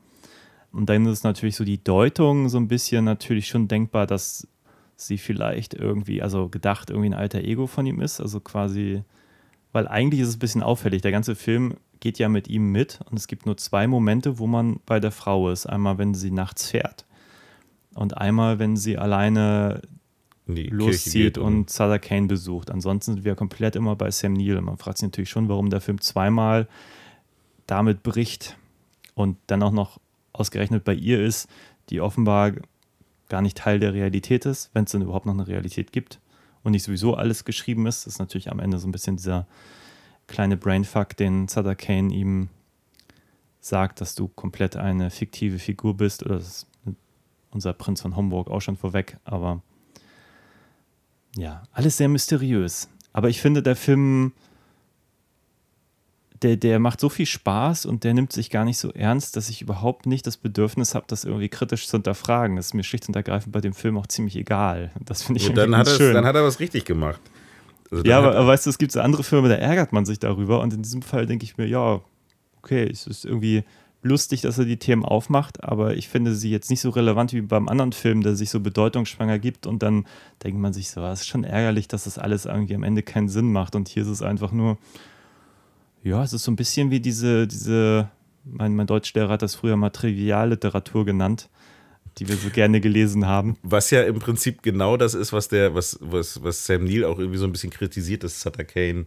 Und dann ist natürlich so die Deutung so ein bisschen natürlich schon denkbar, dass sie vielleicht irgendwie, also gedacht, irgendwie ein alter Ego von ihm ist. Also quasi, weil eigentlich ist es ein bisschen auffällig. Der ganze Film geht ja mit ihm mit und es gibt nur zwei Momente, wo man bei der Frau ist. Einmal, wenn sie nachts fährt und einmal, wenn sie alleine loszieht und Sada Kane besucht. Ansonsten sind wir komplett immer bei Sam Neill. Man fragt sich natürlich schon, warum der Film zweimal damit bricht und dann auch noch ausgerechnet bei ihr ist, die offenbar gar nicht Teil der Realität ist, wenn es denn überhaupt noch eine Realität gibt und nicht sowieso alles geschrieben ist. Das ist natürlich am Ende so ein bisschen dieser kleine Brainfuck, den Sada Kane ihm sagt, dass du komplett eine fiktive Figur bist. Oder das ist unser Prinz von Homburg auch schon vorweg. Aber ja, alles sehr mysteriös. Aber ich finde, der Film der, der macht so viel Spaß und der nimmt sich gar nicht so ernst, dass ich überhaupt nicht das Bedürfnis habe, das irgendwie kritisch zu hinterfragen. Das ist mir schlicht und ergreifend bei dem Film auch ziemlich egal. Das finde ich und dann hat, schön. dann hat er was richtig gemacht. Also ja, aber, aber weißt du, es gibt so andere Filme, da ärgert man sich darüber und in diesem Fall denke ich mir, ja, okay, es ist irgendwie lustig, dass er die Themen aufmacht, aber ich finde sie jetzt nicht so relevant wie beim anderen Film, der sich so bedeutungsschwanger gibt und dann denkt man sich so, es ist schon ärgerlich, dass das alles irgendwie am Ende keinen Sinn macht und hier ist es einfach nur, ja, es ist so ein bisschen wie diese, diese, mein, mein Deutschlehrer hat das früher mal Trivialliteratur genannt, die wir so gerne gelesen haben. Was ja im Prinzip genau das ist, was der, was, was, was Sam Neill auch irgendwie so ein bisschen kritisiert, dass Sutter Kane,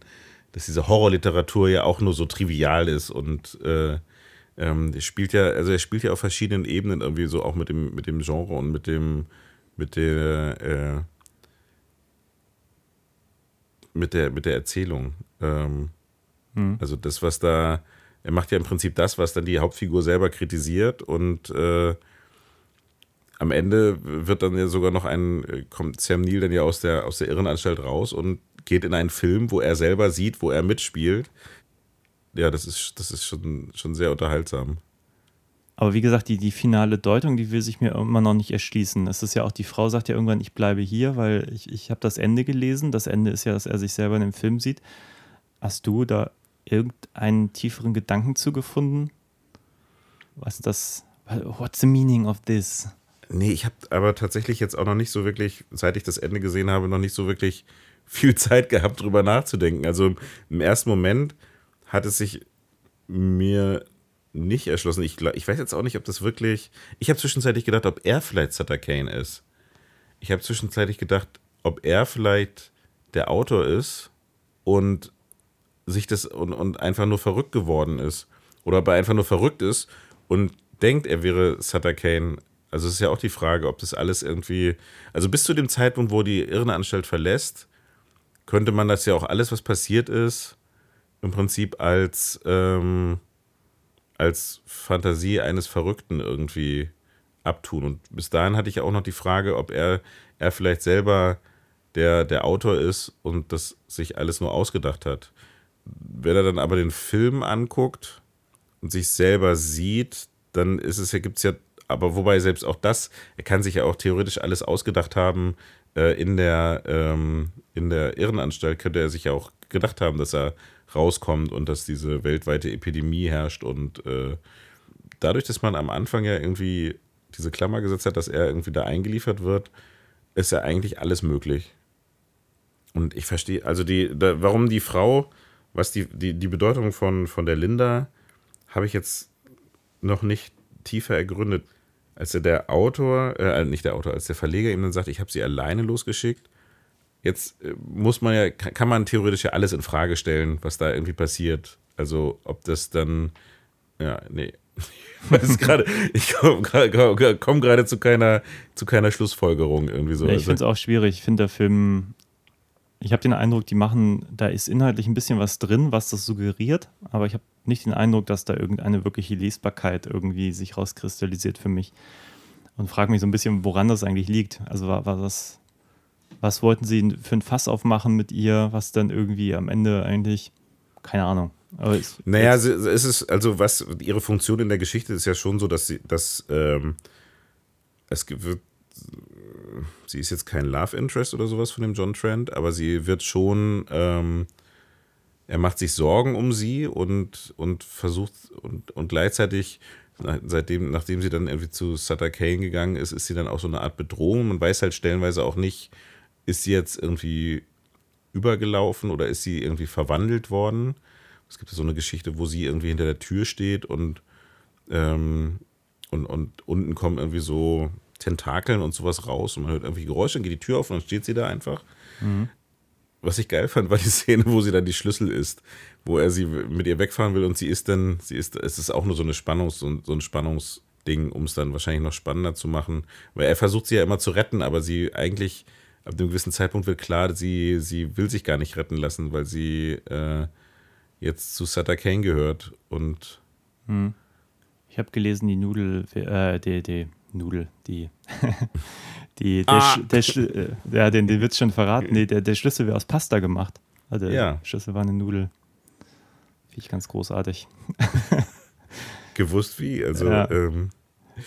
dass diese Horrorliteratur ja auch nur so trivial ist und äh, ähm, er spielt ja, also er spielt ja auf verschiedenen Ebenen irgendwie so auch mit dem, mit dem Genre und mit dem, mit der, äh, mit der, mit der Erzählung. Ähm, Mhm. Also das, was da, er macht ja im Prinzip das, was dann die Hauptfigur selber kritisiert und äh, am Ende wird dann ja sogar noch ein, kommt Sam Neill dann ja aus der, aus der Irrenanstalt raus und geht in einen Film, wo er selber sieht, wo er mitspielt. Ja, das ist, das ist schon, schon sehr unterhaltsam. Aber wie gesagt, die, die finale Deutung, die will sich mir immer noch nicht erschließen. Es ist ja auch, die Frau sagt ja irgendwann, ich bleibe hier, weil ich, ich habe das Ende gelesen. Das Ende ist ja, dass er sich selber in dem Film sieht. Hast du da irgendeinen tieferen Gedanken zugefunden? Was das, what's the meaning of this? Nee, ich habe aber tatsächlich jetzt auch noch nicht so wirklich, seit ich das Ende gesehen habe, noch nicht so wirklich viel Zeit gehabt, drüber nachzudenken. Also im ersten Moment hat es sich mir nicht erschlossen. Ich, ich weiß jetzt auch nicht, ob das wirklich. Ich habe zwischenzeitlich gedacht, ob er vielleicht Sutter Kane ist. Ich habe zwischenzeitlich gedacht, ob er vielleicht der Autor ist und sich das und, und einfach nur verrückt geworden ist. Oder ob er einfach nur verrückt ist und denkt, er wäre Sutter Kane. Also es ist ja auch die Frage, ob das alles irgendwie. Also bis zu dem Zeitpunkt, wo die Irrenanstalt verlässt, könnte man das ja auch alles, was passiert ist, im Prinzip als. Ähm, als Fantasie eines Verrückten irgendwie abtun. Und bis dahin hatte ich auch noch die Frage, ob er, er vielleicht selber der, der Autor ist und das sich alles nur ausgedacht hat. Wenn er dann aber den Film anguckt und sich selber sieht, dann ist es gibt es ja, aber wobei selbst auch das, er kann sich ja auch theoretisch alles ausgedacht haben, äh, in, der, ähm, in der Irrenanstalt könnte er sich ja auch gedacht haben, dass er rauskommt und dass diese weltweite Epidemie herrscht. Und äh, dadurch, dass man am Anfang ja irgendwie diese Klammer gesetzt hat, dass er irgendwie da eingeliefert wird, ist ja eigentlich alles möglich. Und ich verstehe, also die, da, warum die Frau, was die, die, die Bedeutung von, von der Linda, habe ich jetzt noch nicht tiefer ergründet. Als der Autor, äh, nicht der Autor, als der Verleger ihm dann sagt, ich habe sie alleine losgeschickt, Jetzt äh, muss man ja, kann man theoretisch ja alles in Frage stellen, was da irgendwie passiert. Also ob das dann, ja, nee. (laughs) Ich gerade, ich komme komm gerade zu keiner, zu keiner Schlussfolgerung irgendwie so. Ja, ich finde es auch schwierig. Ich finde der Film, ich habe den Eindruck, die machen, da ist inhaltlich ein bisschen was drin, was das suggeriert, aber ich habe nicht den Eindruck, dass da irgendeine wirkliche Lesbarkeit irgendwie sich rauskristallisiert für mich. Und frage mich so ein bisschen, woran das eigentlich liegt. Also war, war das, was wollten sie für ein Fass aufmachen mit ihr, was dann irgendwie am Ende eigentlich, keine Ahnung. Aber es, Naja, es ist, also was, ihre Funktion in der Geschichte ist ja schon so, dass sie, dass, ähm, es wird, sie ist jetzt kein Love Interest oder sowas von dem John Trent, aber sie wird schon, ähm, er macht sich Sorgen um sie und, und versucht, und, und gleichzeitig, seitdem, nachdem sie dann irgendwie zu Sutter Kane gegangen ist, ist sie dann auch so eine Art Bedrohung. Man weiß halt stellenweise auch nicht, ist sie jetzt irgendwie übergelaufen oder ist sie irgendwie verwandelt worden? Es gibt ja so eine Geschichte, wo sie irgendwie hinter der Tür steht und, ähm, und, und unten kommen irgendwie so Tentakeln und sowas raus und man hört irgendwie Geräusche, dann geht die Tür auf und dann steht sie da einfach. Was ich geil fand, war die Szene, wo sie dann die Schlüssel isst, wo er sie mit ihr wegfahren will und sie ist dann, sie ist, es ist auch nur so eine Spannungs, so ein Spannungsding, um es dann wahrscheinlich noch spannender zu machen. Weil er versucht sie ja immer zu retten, aber sie eigentlich, ab einem gewissen Zeitpunkt wird klar, sie, sie will sich gar nicht retten lassen, weil sie äh, jetzt zu Sutter Kane gehört. Und Ich habe gelesen, die Nudel, äh, die, die Nudel, die, (laughs) die, der, Ah. Der, Schl- äh, ja, den, den wird schon verraten. Nee, der, der Schlüssel wäre aus Pasta gemacht. Also der Ja. Schlüssel war eine Nudel. Finde ich ganz großartig. (laughs) gewusst wie, also Ja. ähm,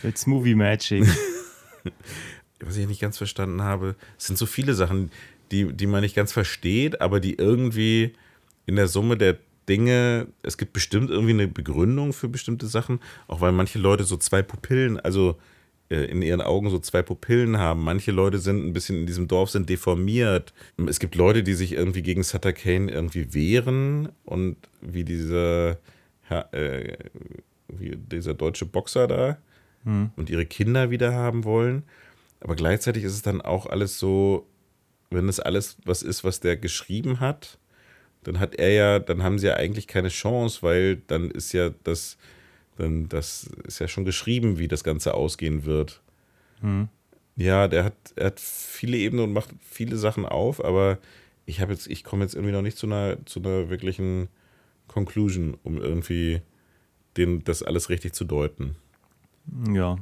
It's Movie Magic. (laughs) was ich nicht ganz verstanden habe, es sind so viele Sachen, die, die man nicht ganz versteht, aber die irgendwie in der Summe der Dinge, es gibt bestimmt irgendwie eine Begründung für bestimmte Sachen, auch weil manche Leute so zwei Pupillen, also äh, in ihren Augen so zwei Pupillen haben. Manche Leute sind ein bisschen in diesem Dorf sind deformiert. Es gibt Leute, die sich irgendwie gegen Sutter Kane irgendwie wehren und wie dieser äh, wie dieser deutsche Boxer da und ihre Kinder wieder haben wollen. Aber gleichzeitig ist es dann auch alles so, wenn es alles was ist, was der geschrieben hat, dann hat er ja, dann haben sie ja eigentlich keine Chance, weil dann ist ja das, dann das ist ja schon geschrieben, wie das Ganze ausgehen wird. Ja, der hat, er hat viele Ebenen und macht viele Sachen auf, aber ich habe jetzt, ich komme jetzt irgendwie noch nicht zu einer, zu einer wirklichen Conclusion, um irgendwie den, das alles richtig zu deuten. ja.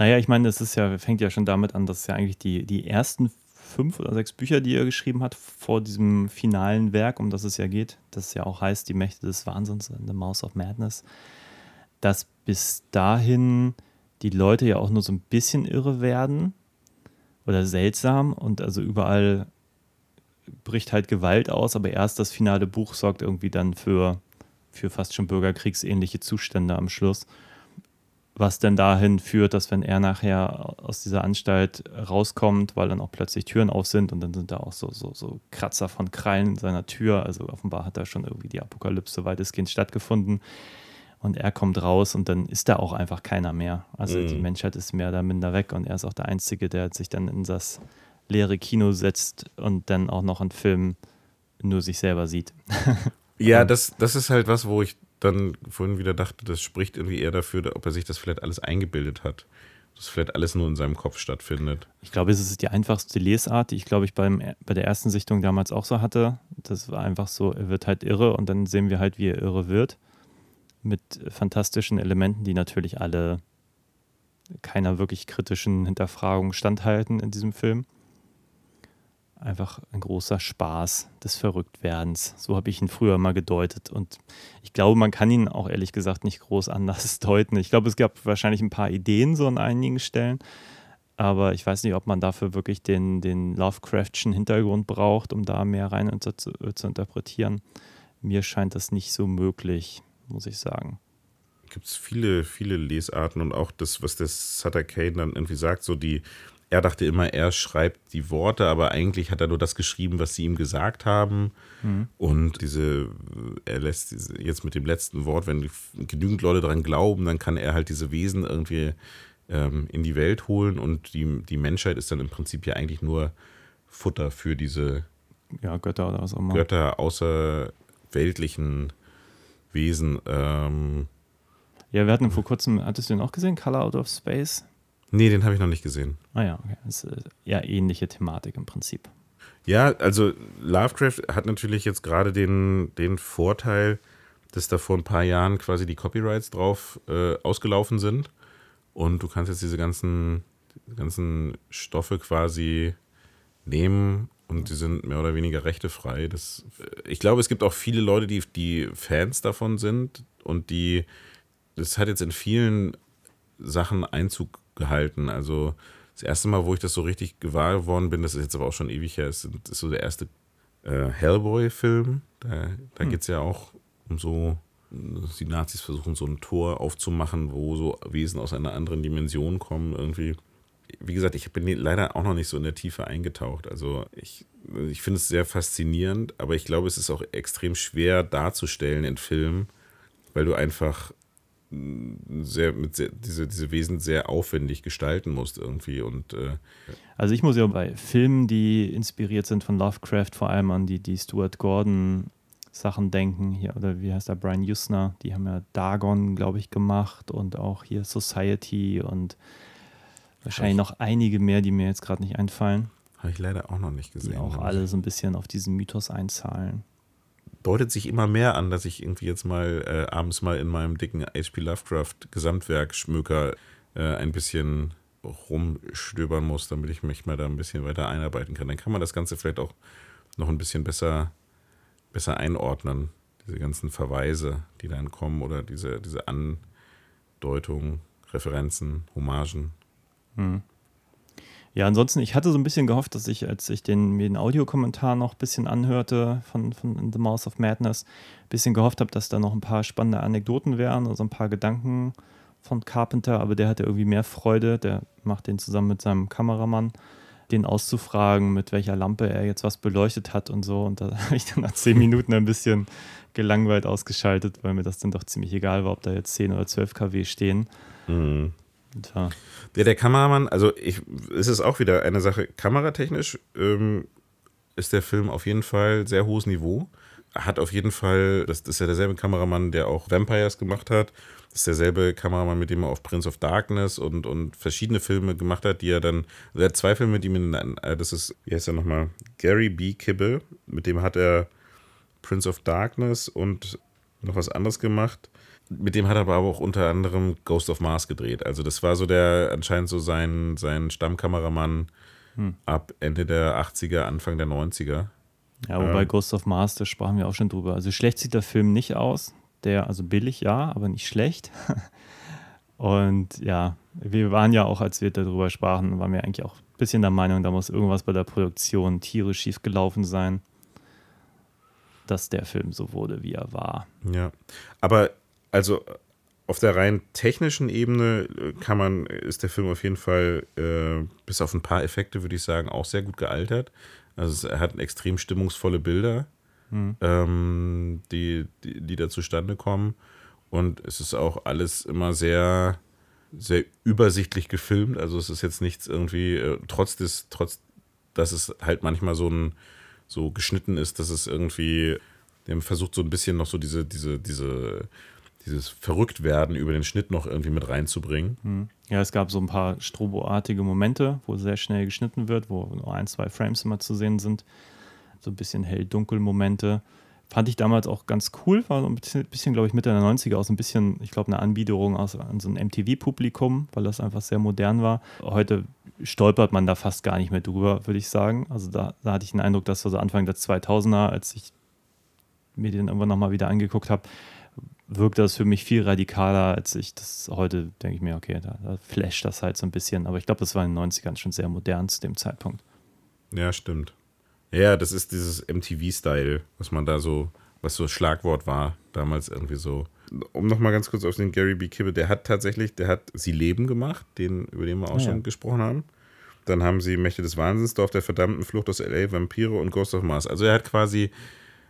Naja, ich meine, das ist ja, fängt ja schon damit an, dass ja eigentlich die, die ersten fünf oder sechs Bücher, die er geschrieben hat, vor diesem finalen Werk, um das es ja geht, das ja auch heißt, die Mächte des Wahnsinns, The Mouse of Madness, dass bis dahin die Leute ja auch nur so ein bisschen irre werden oder seltsam und also überall bricht halt Gewalt aus, aber erst das finale Buch sorgt irgendwie dann für, für fast schon bürgerkriegsähnliche Zustände am Schluss was denn dahin führt, dass wenn er nachher aus dieser Anstalt rauskommt, weil dann auch plötzlich Türen auf sind und dann sind da auch so, so, so Kratzer von Krallen in seiner Tür. Also offenbar hat da schon irgendwie die Apokalypse weitestgehend stattgefunden. Und er kommt raus und dann ist da auch einfach keiner mehr. Also Mhm. die Menschheit ist mehr oder minder weg und er ist auch der Einzige, der sich dann in das leere Kino setzt und dann auch noch einen Film nur sich selber sieht. Ja, (laughs) das, das ist halt was, wo ich dann vorhin wieder dachte, das spricht irgendwie eher dafür, ob er sich das vielleicht alles eingebildet hat. Dass vielleicht alles nur in seinem Kopf stattfindet. Ich glaube, es ist die einfachste Lesart, die ich, glaube ich, beim, bei der ersten Sichtung damals auch so hatte. Das war einfach so, er wird halt irre und dann sehen wir halt, wie er irre wird. Mit fantastischen Elementen, die natürlich alle keiner wirklich kritischen Hinterfragung standhalten in diesem Film. Einfach ein großer Spaß des Verrücktwerdens. So habe ich ihn früher mal gedeutet. Und ich glaube, man kann ihn auch ehrlich gesagt nicht groß anders (laughs) deuten. Ich glaube, es gab wahrscheinlich ein paar Ideen so an einigen Stellen. Aber ich weiß nicht, ob man dafür wirklich den, den Lovecraftschen Hintergrund braucht, um da mehr rein zu, zu interpretieren. Mir scheint das nicht so möglich, muss ich sagen. Gibt es viele, viele Lesarten und auch das, was der Sutter Kane dann irgendwie sagt, so die, er dachte immer, er schreibt die Worte, aber eigentlich hat er nur das geschrieben, was sie ihm gesagt haben. Und diese, er lässt diese, jetzt mit dem letzten Wort, wenn genügend Leute daran glauben, dann kann er halt diese Wesen irgendwie ähm, in die Welt holen und die, die Menschheit ist dann im Prinzip ja eigentlich nur Futter für diese Ja, Götter oder was auch immer. Götter außerweltlichen Wesen. Ähm, Ja, wir hatten vor kurzem, hattest du den auch gesehen? Color Out of Space? Nee, den habe ich noch nicht gesehen. Ah ja, okay. Das ist äh, ja ähnliche Thematik im Prinzip. Ja, also Lovecraft hat natürlich jetzt gerade den, den Vorteil, dass da vor ein paar Jahren quasi die Copyrights drauf äh, ausgelaufen sind. Und du kannst jetzt diese ganzen, ganzen Stoffe quasi nehmen und die sind mehr oder weniger rechtefrei. Das, äh, ich glaube, es gibt auch viele Leute, die, die Fans davon sind und die, das hat jetzt in vielen Sachen Einzug gehalten. Also das erste Mal, wo ich das so richtig gewahr geworden bin, das ist jetzt aber auch schon ewig her, ist, ist so der erste äh, Hellboy-Film. Da, da geht es ja auch um so, die Nazis versuchen so ein Tor aufzumachen, wo so Wesen aus einer anderen Dimension kommen irgendwie. Wie gesagt, ich bin leider auch noch nicht so in der Tiefe eingetaucht. Also ich, ich finde es sehr faszinierend, aber ich glaube, es ist auch extrem schwer darzustellen in Filmen, weil du einfach sehr, mit sehr, diese, diese Wesen sehr aufwendig gestalten musst irgendwie und äh, Also ich muss ja bei Filmen, die inspiriert sind von Lovecraft, vor allem an die, die Stuart Gordon Sachen denken. Hier, oder wie heißt der, Brian Usner, die haben ja Dagon, glaube ich, gemacht und auch hier Society und wahrscheinlich noch einige mehr, die mir jetzt gerade nicht einfallen, habe ich leider auch noch nicht die gesehen. auch alle so ein bisschen auf diesen Mythos einzahlen. Deutet sich immer mehr an, dass ich irgendwie jetzt mal äh, abends mal in meinem dicken HP Lovecraft Gesamtwerk Schmöker äh, ein bisschen rumstöbern muss, damit ich mich mal da ein bisschen weiter einarbeiten kann. Dann kann man das Ganze vielleicht auch noch ein bisschen besser, besser einordnen. Diese ganzen Verweise, die dann kommen oder diese, diese Andeutungen, Referenzen, Hommagen. Ja, ansonsten, ich hatte so ein bisschen gehofft, dass ich, als ich den, mir den Audiokommentar noch ein bisschen anhörte von, von The Mouse of Madness, ein bisschen gehofft habe, dass da noch ein paar spannende Anekdoten wären, also ein paar Gedanken von Carpenter, aber der hatte irgendwie mehr Freude, der macht den zusammen mit seinem Kameramann, den auszufragen, mit welcher Lampe er jetzt was beleuchtet hat und so. Und da (laughs) habe ich dann nach zehn (laughs) Minuten ein bisschen gelangweilt ausgeschaltet, weil mir das dann doch ziemlich egal war, ob da jetzt 10 oder 12 kW stehen. Ja. Der, Kameramann, also ich, es ist auch wieder eine Sache, kameratechnisch ähm, ist der Film auf jeden Fall sehr hohes Niveau. Hat auf jeden Fall, das, das ist ja derselbe Kameramann, der auch Vampires gemacht hat. Das ist derselbe Kameramann, mit dem er auch Prince of Darkness und, und verschiedene Filme gemacht hat, die er dann, also er hat zwei Filme, die mir, äh, das ist, wie heißt er nochmal, Gary B. Kibble, mit dem hat er Prince of Darkness und noch was anderes gemacht. Mit dem hat er aber auch unter anderem Ghost of Mars gedreht. Also das war so der anscheinend so sein, sein Stammkameramann ab Ende der 80er, Anfang der 90er. Ja, wobei Ghost of Mars, da sprachen wir auch schon drüber. Also schlecht sieht der Film nicht aus. Der, also billig ja, aber nicht schlecht. (laughs) Und ja, wir waren ja auch, als wir darüber sprachen, waren wir eigentlich auch ein bisschen der Meinung, da muss irgendwas bei der Produktion tierisch schief gelaufen sein, dass der Film so wurde, wie er war. Ja, aber also auf der rein technischen Ebene äh, kann man, ist der Film auf jeden Fall, äh, bis auf ein paar Effekte, würde ich sagen, auch sehr gut gealtert. Also es- er hat extrem stimmungsvolle Bilder, ähm, die, die, die da zustande kommen. Und es ist auch alles immer sehr, sehr übersichtlich gefilmt. Also es ist jetzt nichts irgendwie, äh, trotz des, trotz, dass es halt manchmal so ein, so geschnitten ist, dass es irgendwie, der versucht so ein bisschen noch so diese, diese, diese, dieses Verrücktwerden über den Schnitt noch irgendwie mit reinzubringen. Ja, es gab so ein paar stroboartige Momente, wo sehr schnell geschnitten wird, wo nur ein, zwei Frames immer zu sehen sind. So ein bisschen hell-dunkel-Momente. Fand ich damals auch ganz cool, war so ein bisschen, glaube ich, Mitte der 90er auch so ein bisschen, ich glaube, eine Anbiederung aus, an so ein MTV-Publikum, weil das einfach sehr modern war. Heute stolpert man da fast gar nicht mehr drüber, würde ich sagen. Also da, da hatte ich den Eindruck, dass so Anfang der 2000er, als ich mir den irgendwann nochmal wieder angeguckt habe, wirkt das für mich viel radikaler, als ich das heute denke ich mir, okay, da, da flasht das halt so ein bisschen. Aber ich glaube, das war in den 90ern schon sehr modern zu dem Zeitpunkt. Ja, stimmt. Ja, das ist dieses MTV-Style, was man da so, was so Schlagwort war, damals irgendwie so. Um nochmal ganz kurz auf den Gary B. Kibbe, der hat tatsächlich, der hat Sie leben gemacht, den, über den wir auch Ah, schon ja. gesprochen haben. Dann haben sie Mächte des Wahnsinns, Dorf der verdammten Flucht aus L.A., Vampire und Ghost of Mars. Also er hat quasi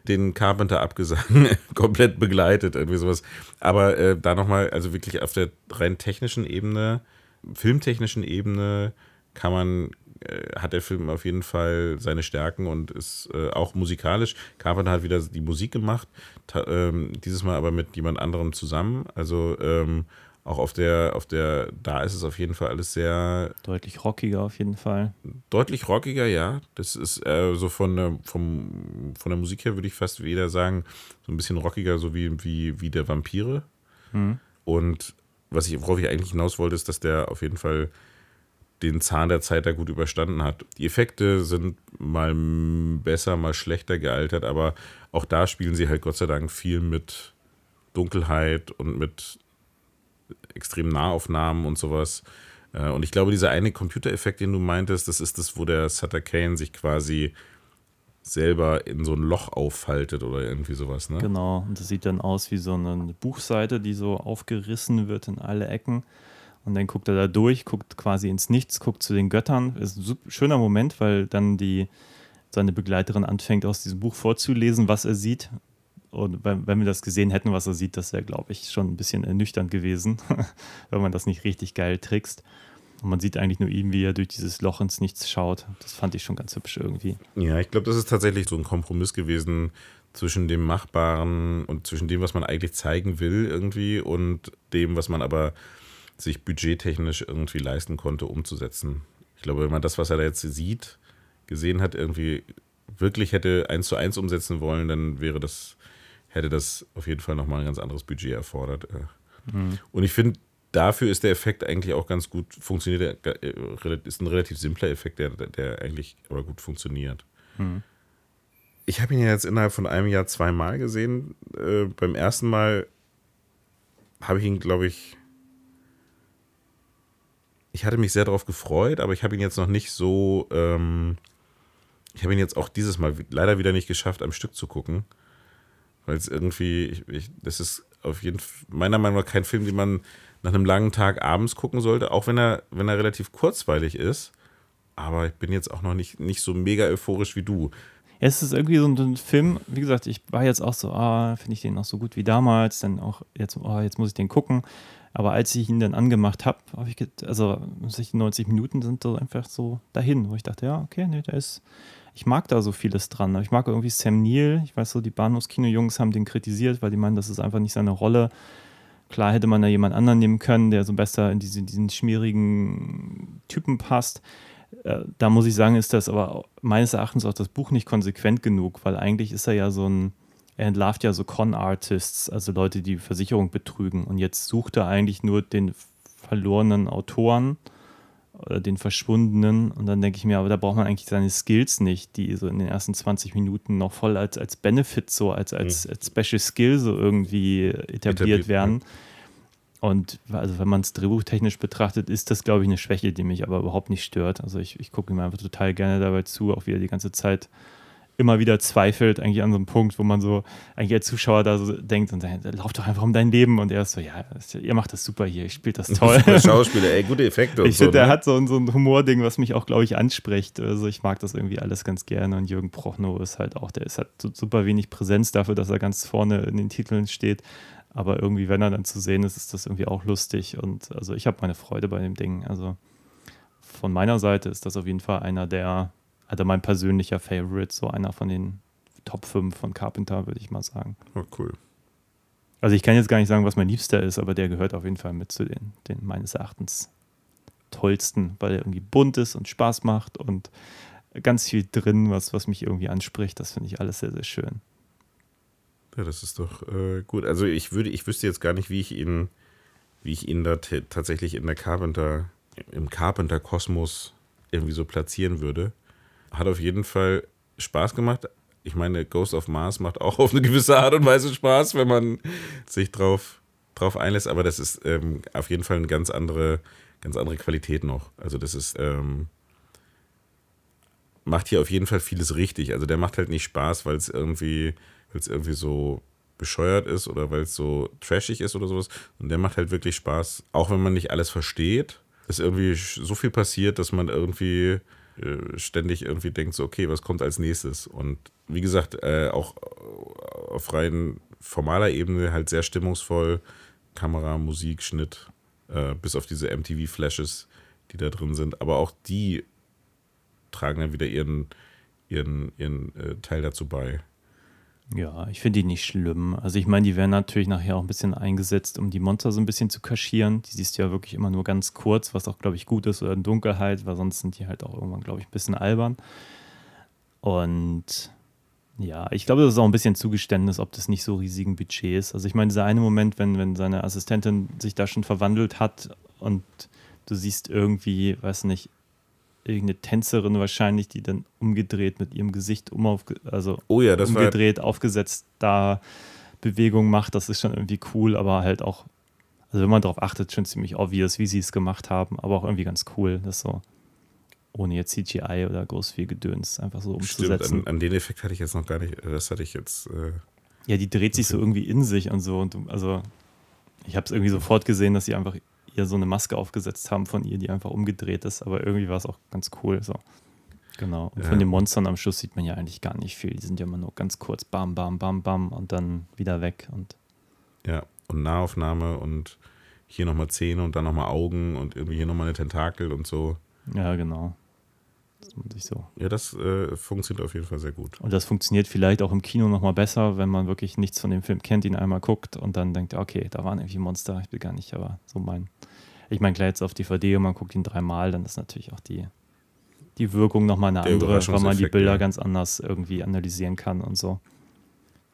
den Carpenter abgesang (laughs) komplett begleitet, irgendwie sowas. Aber äh, da nochmal, also wirklich auf der rein technischen Ebene, filmtechnischen Ebene kann man, äh, hat der Film auf jeden Fall seine Stärken und ist äh, auch musikalisch. Carpenter hat wieder die Musik gemacht, ähm, dieses Mal aber mit jemand anderem zusammen. Also ähm, auch auf der, auf der, da ist es auf jeden Fall alles sehr Deutlich rockiger auf jeden Fall. deutlich rockiger, ja. Das ist äh, so von der, vom, von der Musik her würde ich fast wieder sagen, so ein bisschen rockiger, so wie, wie, wie der Vampire. Und was ich, worauf ich eigentlich hinaus wollte, ist, dass der auf jeden Fall den Zahn der Zeit da gut überstanden hat. Die Effekte sind mal besser, mal schlechter gealtert, aber auch da spielen sie halt Gott sei Dank viel mit Dunkelheit und mit extremen Nahaufnahmen und sowas. Äh, Und ich glaube, dieser eine Computereffekt, den du meintest, das ist das, wo der Sutter Kane sich quasi selber in so ein Loch auffaltet oder irgendwie sowas, ne? Genau. Und das sieht dann aus wie so eine Buchseite, die so aufgerissen wird in alle Ecken. Und dann guckt er da durch, guckt quasi ins Nichts, guckt zu den Göttern. Ist ein schöner Moment, weil dann die, seine Begleiterin anfängt, aus diesem Buch vorzulesen, was er sieht. Und wenn, wenn wir das gesehen hätten, was er sieht, das wäre, glaube ich, schon ein bisschen ernüchternd gewesen, (laughs) wenn man das nicht richtig geil trickst. Und man sieht eigentlich nur ihn, wie er durch dieses Loch ins Nichts schaut. Das fand ich schon ganz hübsch irgendwie. Ja, ich glaube, das ist tatsächlich so ein Kompromiss gewesen zwischen dem Machbaren und zwischen dem, was man eigentlich zeigen will irgendwie und dem, was man aber sich budgettechnisch irgendwie leisten konnte, umzusetzen. Ich glaube, wenn man das, was er da jetzt sieht, gesehen hat, irgendwie wirklich hätte eins zu eins umsetzen wollen, dann wäre das, hätte das auf jeden Fall nochmal ein ganz anderes Budget erfordert. äh. Und ich finde, dafür ist der Effekt eigentlich auch ganz gut funktioniert. Äh, ist ein relativ simpler Effekt, der, der eigentlich aber gut funktioniert. Ich habe ihn ja jetzt innerhalb von einem Jahr zweimal gesehen. Äh, beim ersten Mal habe ich ihn, glaube ich, ich hatte mich sehr darauf gefreut, aber ich habe ihn jetzt noch nicht so, ähm, ich habe ihn jetzt auch dieses Mal leider wieder nicht geschafft, am Stück zu gucken. Weil es irgendwie, ich, ich, das ist auf jeden meiner Meinung nach kein Film, den man nach einem langen Tag abends gucken sollte, auch wenn er, wenn er relativ kurzweilig ist. Aber ich bin jetzt auch noch nicht, nicht so mega euphorisch wie du. Ja, es ist irgendwie so ein, Film, wie gesagt, ich war jetzt auch so, ah, finde ich den noch so gut wie damals, dann auch jetzt, oh, jetzt muss ich den gucken. Aber als ich ihn dann angemacht habe, habe ich, also sich 90 Minuten sind so einfach so dahin, wo ich dachte, ja, okay, nee, der ist, ich mag da so vieles dran. Ich mag irgendwie Sam Neill, ich weiß so, die Bahnhofskino-Jungs haben den kritisiert, weil die meinen, das ist einfach nicht seine Rolle. Klar hätte man da jemand anderen nehmen können, der so besser in diese, diesen schmierigen Typen passt. Äh, da muss ich sagen, ist das aber meines Erachtens auch das Buch nicht konsequent genug, weil eigentlich ist er ja so ein, er entlarvt ja so Con-Artists, also Leute, die Versicherung betrügen. Und jetzt sucht er eigentlich nur den verlorenen Autoren den Verschwundenen. Und dann denke ich mir, aber da braucht man eigentlich seine Skills nicht, die so in den ersten 20 Minuten noch voll als, als Benefit, so als, als, als Special Skill so irgendwie etabliert, Etabliert, werden. Und also wenn man es drehbuchtechnisch betrachtet, ist das, glaube ich, eine Schwäche, die mich aber überhaupt nicht stört. Also ich, ich gucke ihm einfach total gerne dabei zu, auch wie er die ganze Zeit immer wieder zweifelt, eigentlich an so einem Punkt, wo man so, eigentlich als Zuschauer da so denkt und sagt, lauf doch einfach um dein Leben. Und er ist so, ja, ihr macht das super hier, ich spiele das toll. (laughs) Super Schauspieler, ey, gute Effekte (laughs) Ich so. finde, der ne? hat so, ein- so ein Humording, was mich auch, glaube ich, anspricht. Also ich mag das irgendwie alles ganz gerne. Und Jürgen Prochnow ist halt auch, der ist halt so super wenig Präsenz dafür, dass er ganz vorne in den Titeln steht. Aber irgendwie, wenn er dann zu sehen ist, ist das irgendwie auch lustig. Und also ich habe meine Freude bei dem Ding. Also von meiner Seite ist das auf jeden Fall einer der, also mein persönlicher Favorite, so einer von den Top 5 von Carpenter, würde ich mal sagen. Oh, cool. Also ich kann jetzt gar nicht sagen, was mein Liebster ist, aber der gehört auf jeden Fall mit zu den, den meines Erachtens tollsten, weil er irgendwie bunt ist und Spaß macht und ganz viel drin, was, was mich irgendwie anspricht. Das finde ich alles sehr, sehr schön. Ja, das ist doch äh, gut. Also ich würde, ich wüsste jetzt gar nicht, wie ich ihn, wie ich ihn da tatsächlich in der Carpenter, im Carpenter-Kosmos irgendwie so platzieren würde. Hat auf jeden Fall Spaß gemacht. Ich meine, Ghost of Mars macht auch auf eine gewisse Art und Weise Spaß, wenn man sich drauf, drauf einlässt, aber das ist ähm, auf jeden Fall eine ganz andere, ganz andere Qualität noch. Also das ist, ähm, macht hier auf jeden Fall vieles richtig. Also der macht halt nicht Spaß, weil es irgendwie, es irgendwie so bescheuert ist oder weil es so trashig ist oder sowas. Und der macht halt wirklich Spaß, auch wenn man nicht alles versteht. Ist irgendwie so viel passiert, dass man irgendwie ständig irgendwie denkt, so, okay, was kommt als nächstes? Und wie gesagt, äh, auch auf rein formaler Ebene halt sehr stimmungsvoll. Kamera, Musik, Schnitt, äh, bis auf diese MTV-Flashes, die da drin sind. Aber auch die tragen dann wieder ihren, ihren, ihren äh, Teil dazu bei. Ja, ich finde die nicht schlimm. Also ich meine, die werden natürlich nachher auch ein bisschen eingesetzt, um die Monster so ein bisschen zu kaschieren. Die siehst du ja wirklich immer nur ganz kurz, was auch, glaube ich, gut ist oder in Dunkelheit, weil sonst sind die halt auch irgendwann, glaube ich, ein bisschen albern. Und ja, ich glaube, das ist auch ein bisschen Zugeständnis, ob das nicht so riesigen Budget ist. Also ich meine, dieser eine Moment, wenn, wenn seine Assistentin sich da schon verwandelt hat und du siehst irgendwie, weiß nicht, irgendeine Tänzerin wahrscheinlich, die dann umgedreht mit ihrem Gesicht um auf, also oh ja, das umgedreht, war... aufgesetzt da Bewegung macht, das ist schon irgendwie cool, aber halt auch, also wenn man darauf achtet, schon ziemlich obvious, wie sie es gemacht haben, aber auch irgendwie ganz cool, das so ohne jetzt CGI oder groß viel Gedöns einfach so umzusetzen. Stimmt, an, an, den Effekt hatte ich jetzt noch gar nicht, das hatte ich jetzt. Äh, ja, die dreht sich so irgendwie in sich und so und also ich habe es irgendwie sofort gesehen, dass sie einfach ihr so eine Maske aufgesetzt haben von ihr, die einfach umgedreht ist, aber irgendwie war es auch ganz cool. So. Genau. Und ja. von den Monstern am Schluss sieht man ja eigentlich gar nicht viel. Die sind ja immer nur ganz kurz, bam, bam, bam, bam und dann wieder weg. Und ja, und Nahaufnahme und hier nochmal Zähne und dann nochmal Augen und irgendwie hier nochmal eine Tentakel und so. Ja, genau. Das so. Ja, das äh, funktioniert auf jeden Fall sehr gut. Und das funktioniert vielleicht auch im Kino nochmal besser, wenn man wirklich nichts von dem Film kennt, ihn einmal guckt und dann denkt, okay, da waren irgendwie Monster, ich will gar nicht, aber so mein. Ich meine, klar, jetzt auf DVD und man guckt ihn dreimal, dann ist natürlich auch die, die Wirkung nochmal eine Der andere, weil man die Bilder ja. ganz anders irgendwie analysieren kann und so.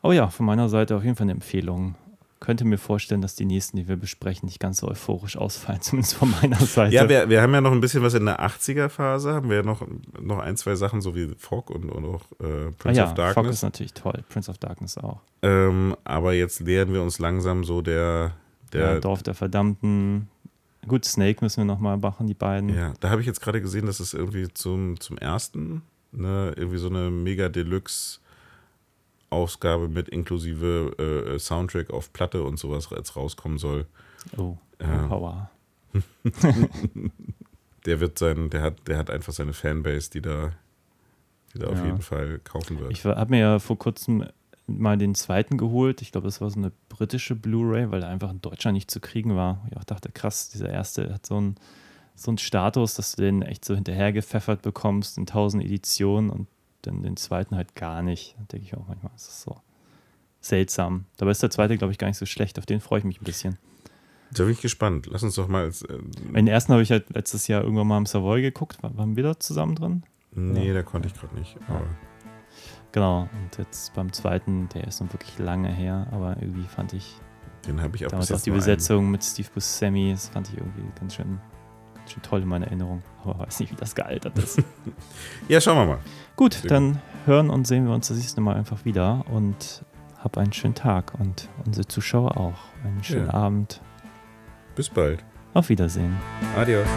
Oh ja, von meiner Seite auf jeden Fall eine Empfehlung könnte mir vorstellen, dass die nächsten, die wir besprechen, nicht ganz so euphorisch ausfallen, (laughs) zumindest von meiner Seite. Ja, wir, wir haben ja noch ein bisschen was in der 80er-Phase, haben wir ja noch, noch ein, zwei Sachen, so wie Fog und, und auch äh, Prince ah ja, of Darkness. Fog ist natürlich toll, Prince of Darkness auch. Ähm, aber jetzt nähern wir uns langsam so der, der ja, Dorf der Verdammten. Gut, Snake müssen wir nochmal machen, die beiden. Ja, da habe ich jetzt gerade gesehen, dass es irgendwie zum, zum ersten ne, irgendwie so eine mega Deluxe Ausgabe mit inklusive äh, Soundtrack auf Platte und sowas jetzt rauskommen soll. Oh, äh, Power. (laughs) der wird sein, der hat, der hat einfach seine Fanbase, die da, die da ja. auf jeden Fall kaufen wird. Ich habe mir ja vor kurzem mal den zweiten geholt. Ich glaube, das war so eine britische Blu-ray, weil er einfach in Deutschland nicht zu kriegen war. Ich auch dachte, krass, dieser erste hat so einen so einen Status, dass du den echt so hinterhergepfeffert bekommst in tausend Editionen und den, den zweiten halt gar nicht. Da denke ich auch manchmal, ist das so seltsam. Dabei ist der zweite, glaube ich, gar nicht so schlecht. Auf den freue ich mich ein bisschen. Da bin ich gespannt. Lass uns doch mal. Als, äh, den ersten habe ich halt letztes Jahr irgendwann mal im Savoy geguckt. Waren wir da zusammen drin? Nee, da konnte ich gerade nicht. Ja. Genau, und jetzt beim zweiten, der ist noch wirklich lange her, aber irgendwie fand ich. Den habe ich auch Damals auch die Besetzung einen. mit Steve Buscemi, das fand ich irgendwie ganz schön schon toll in meiner Erinnerung. Aber (laughs) weiß nicht, wie das gealtert ist. (laughs) ja, schauen wir mal. Gut, Sehr dann gut. hören und sehen wir uns das nächste Mal einfach wieder und hab einen schönen Tag und unsere Zuschauer auch. Einen schönen ja. Abend. Bis bald. Auf Wiedersehen. Adios.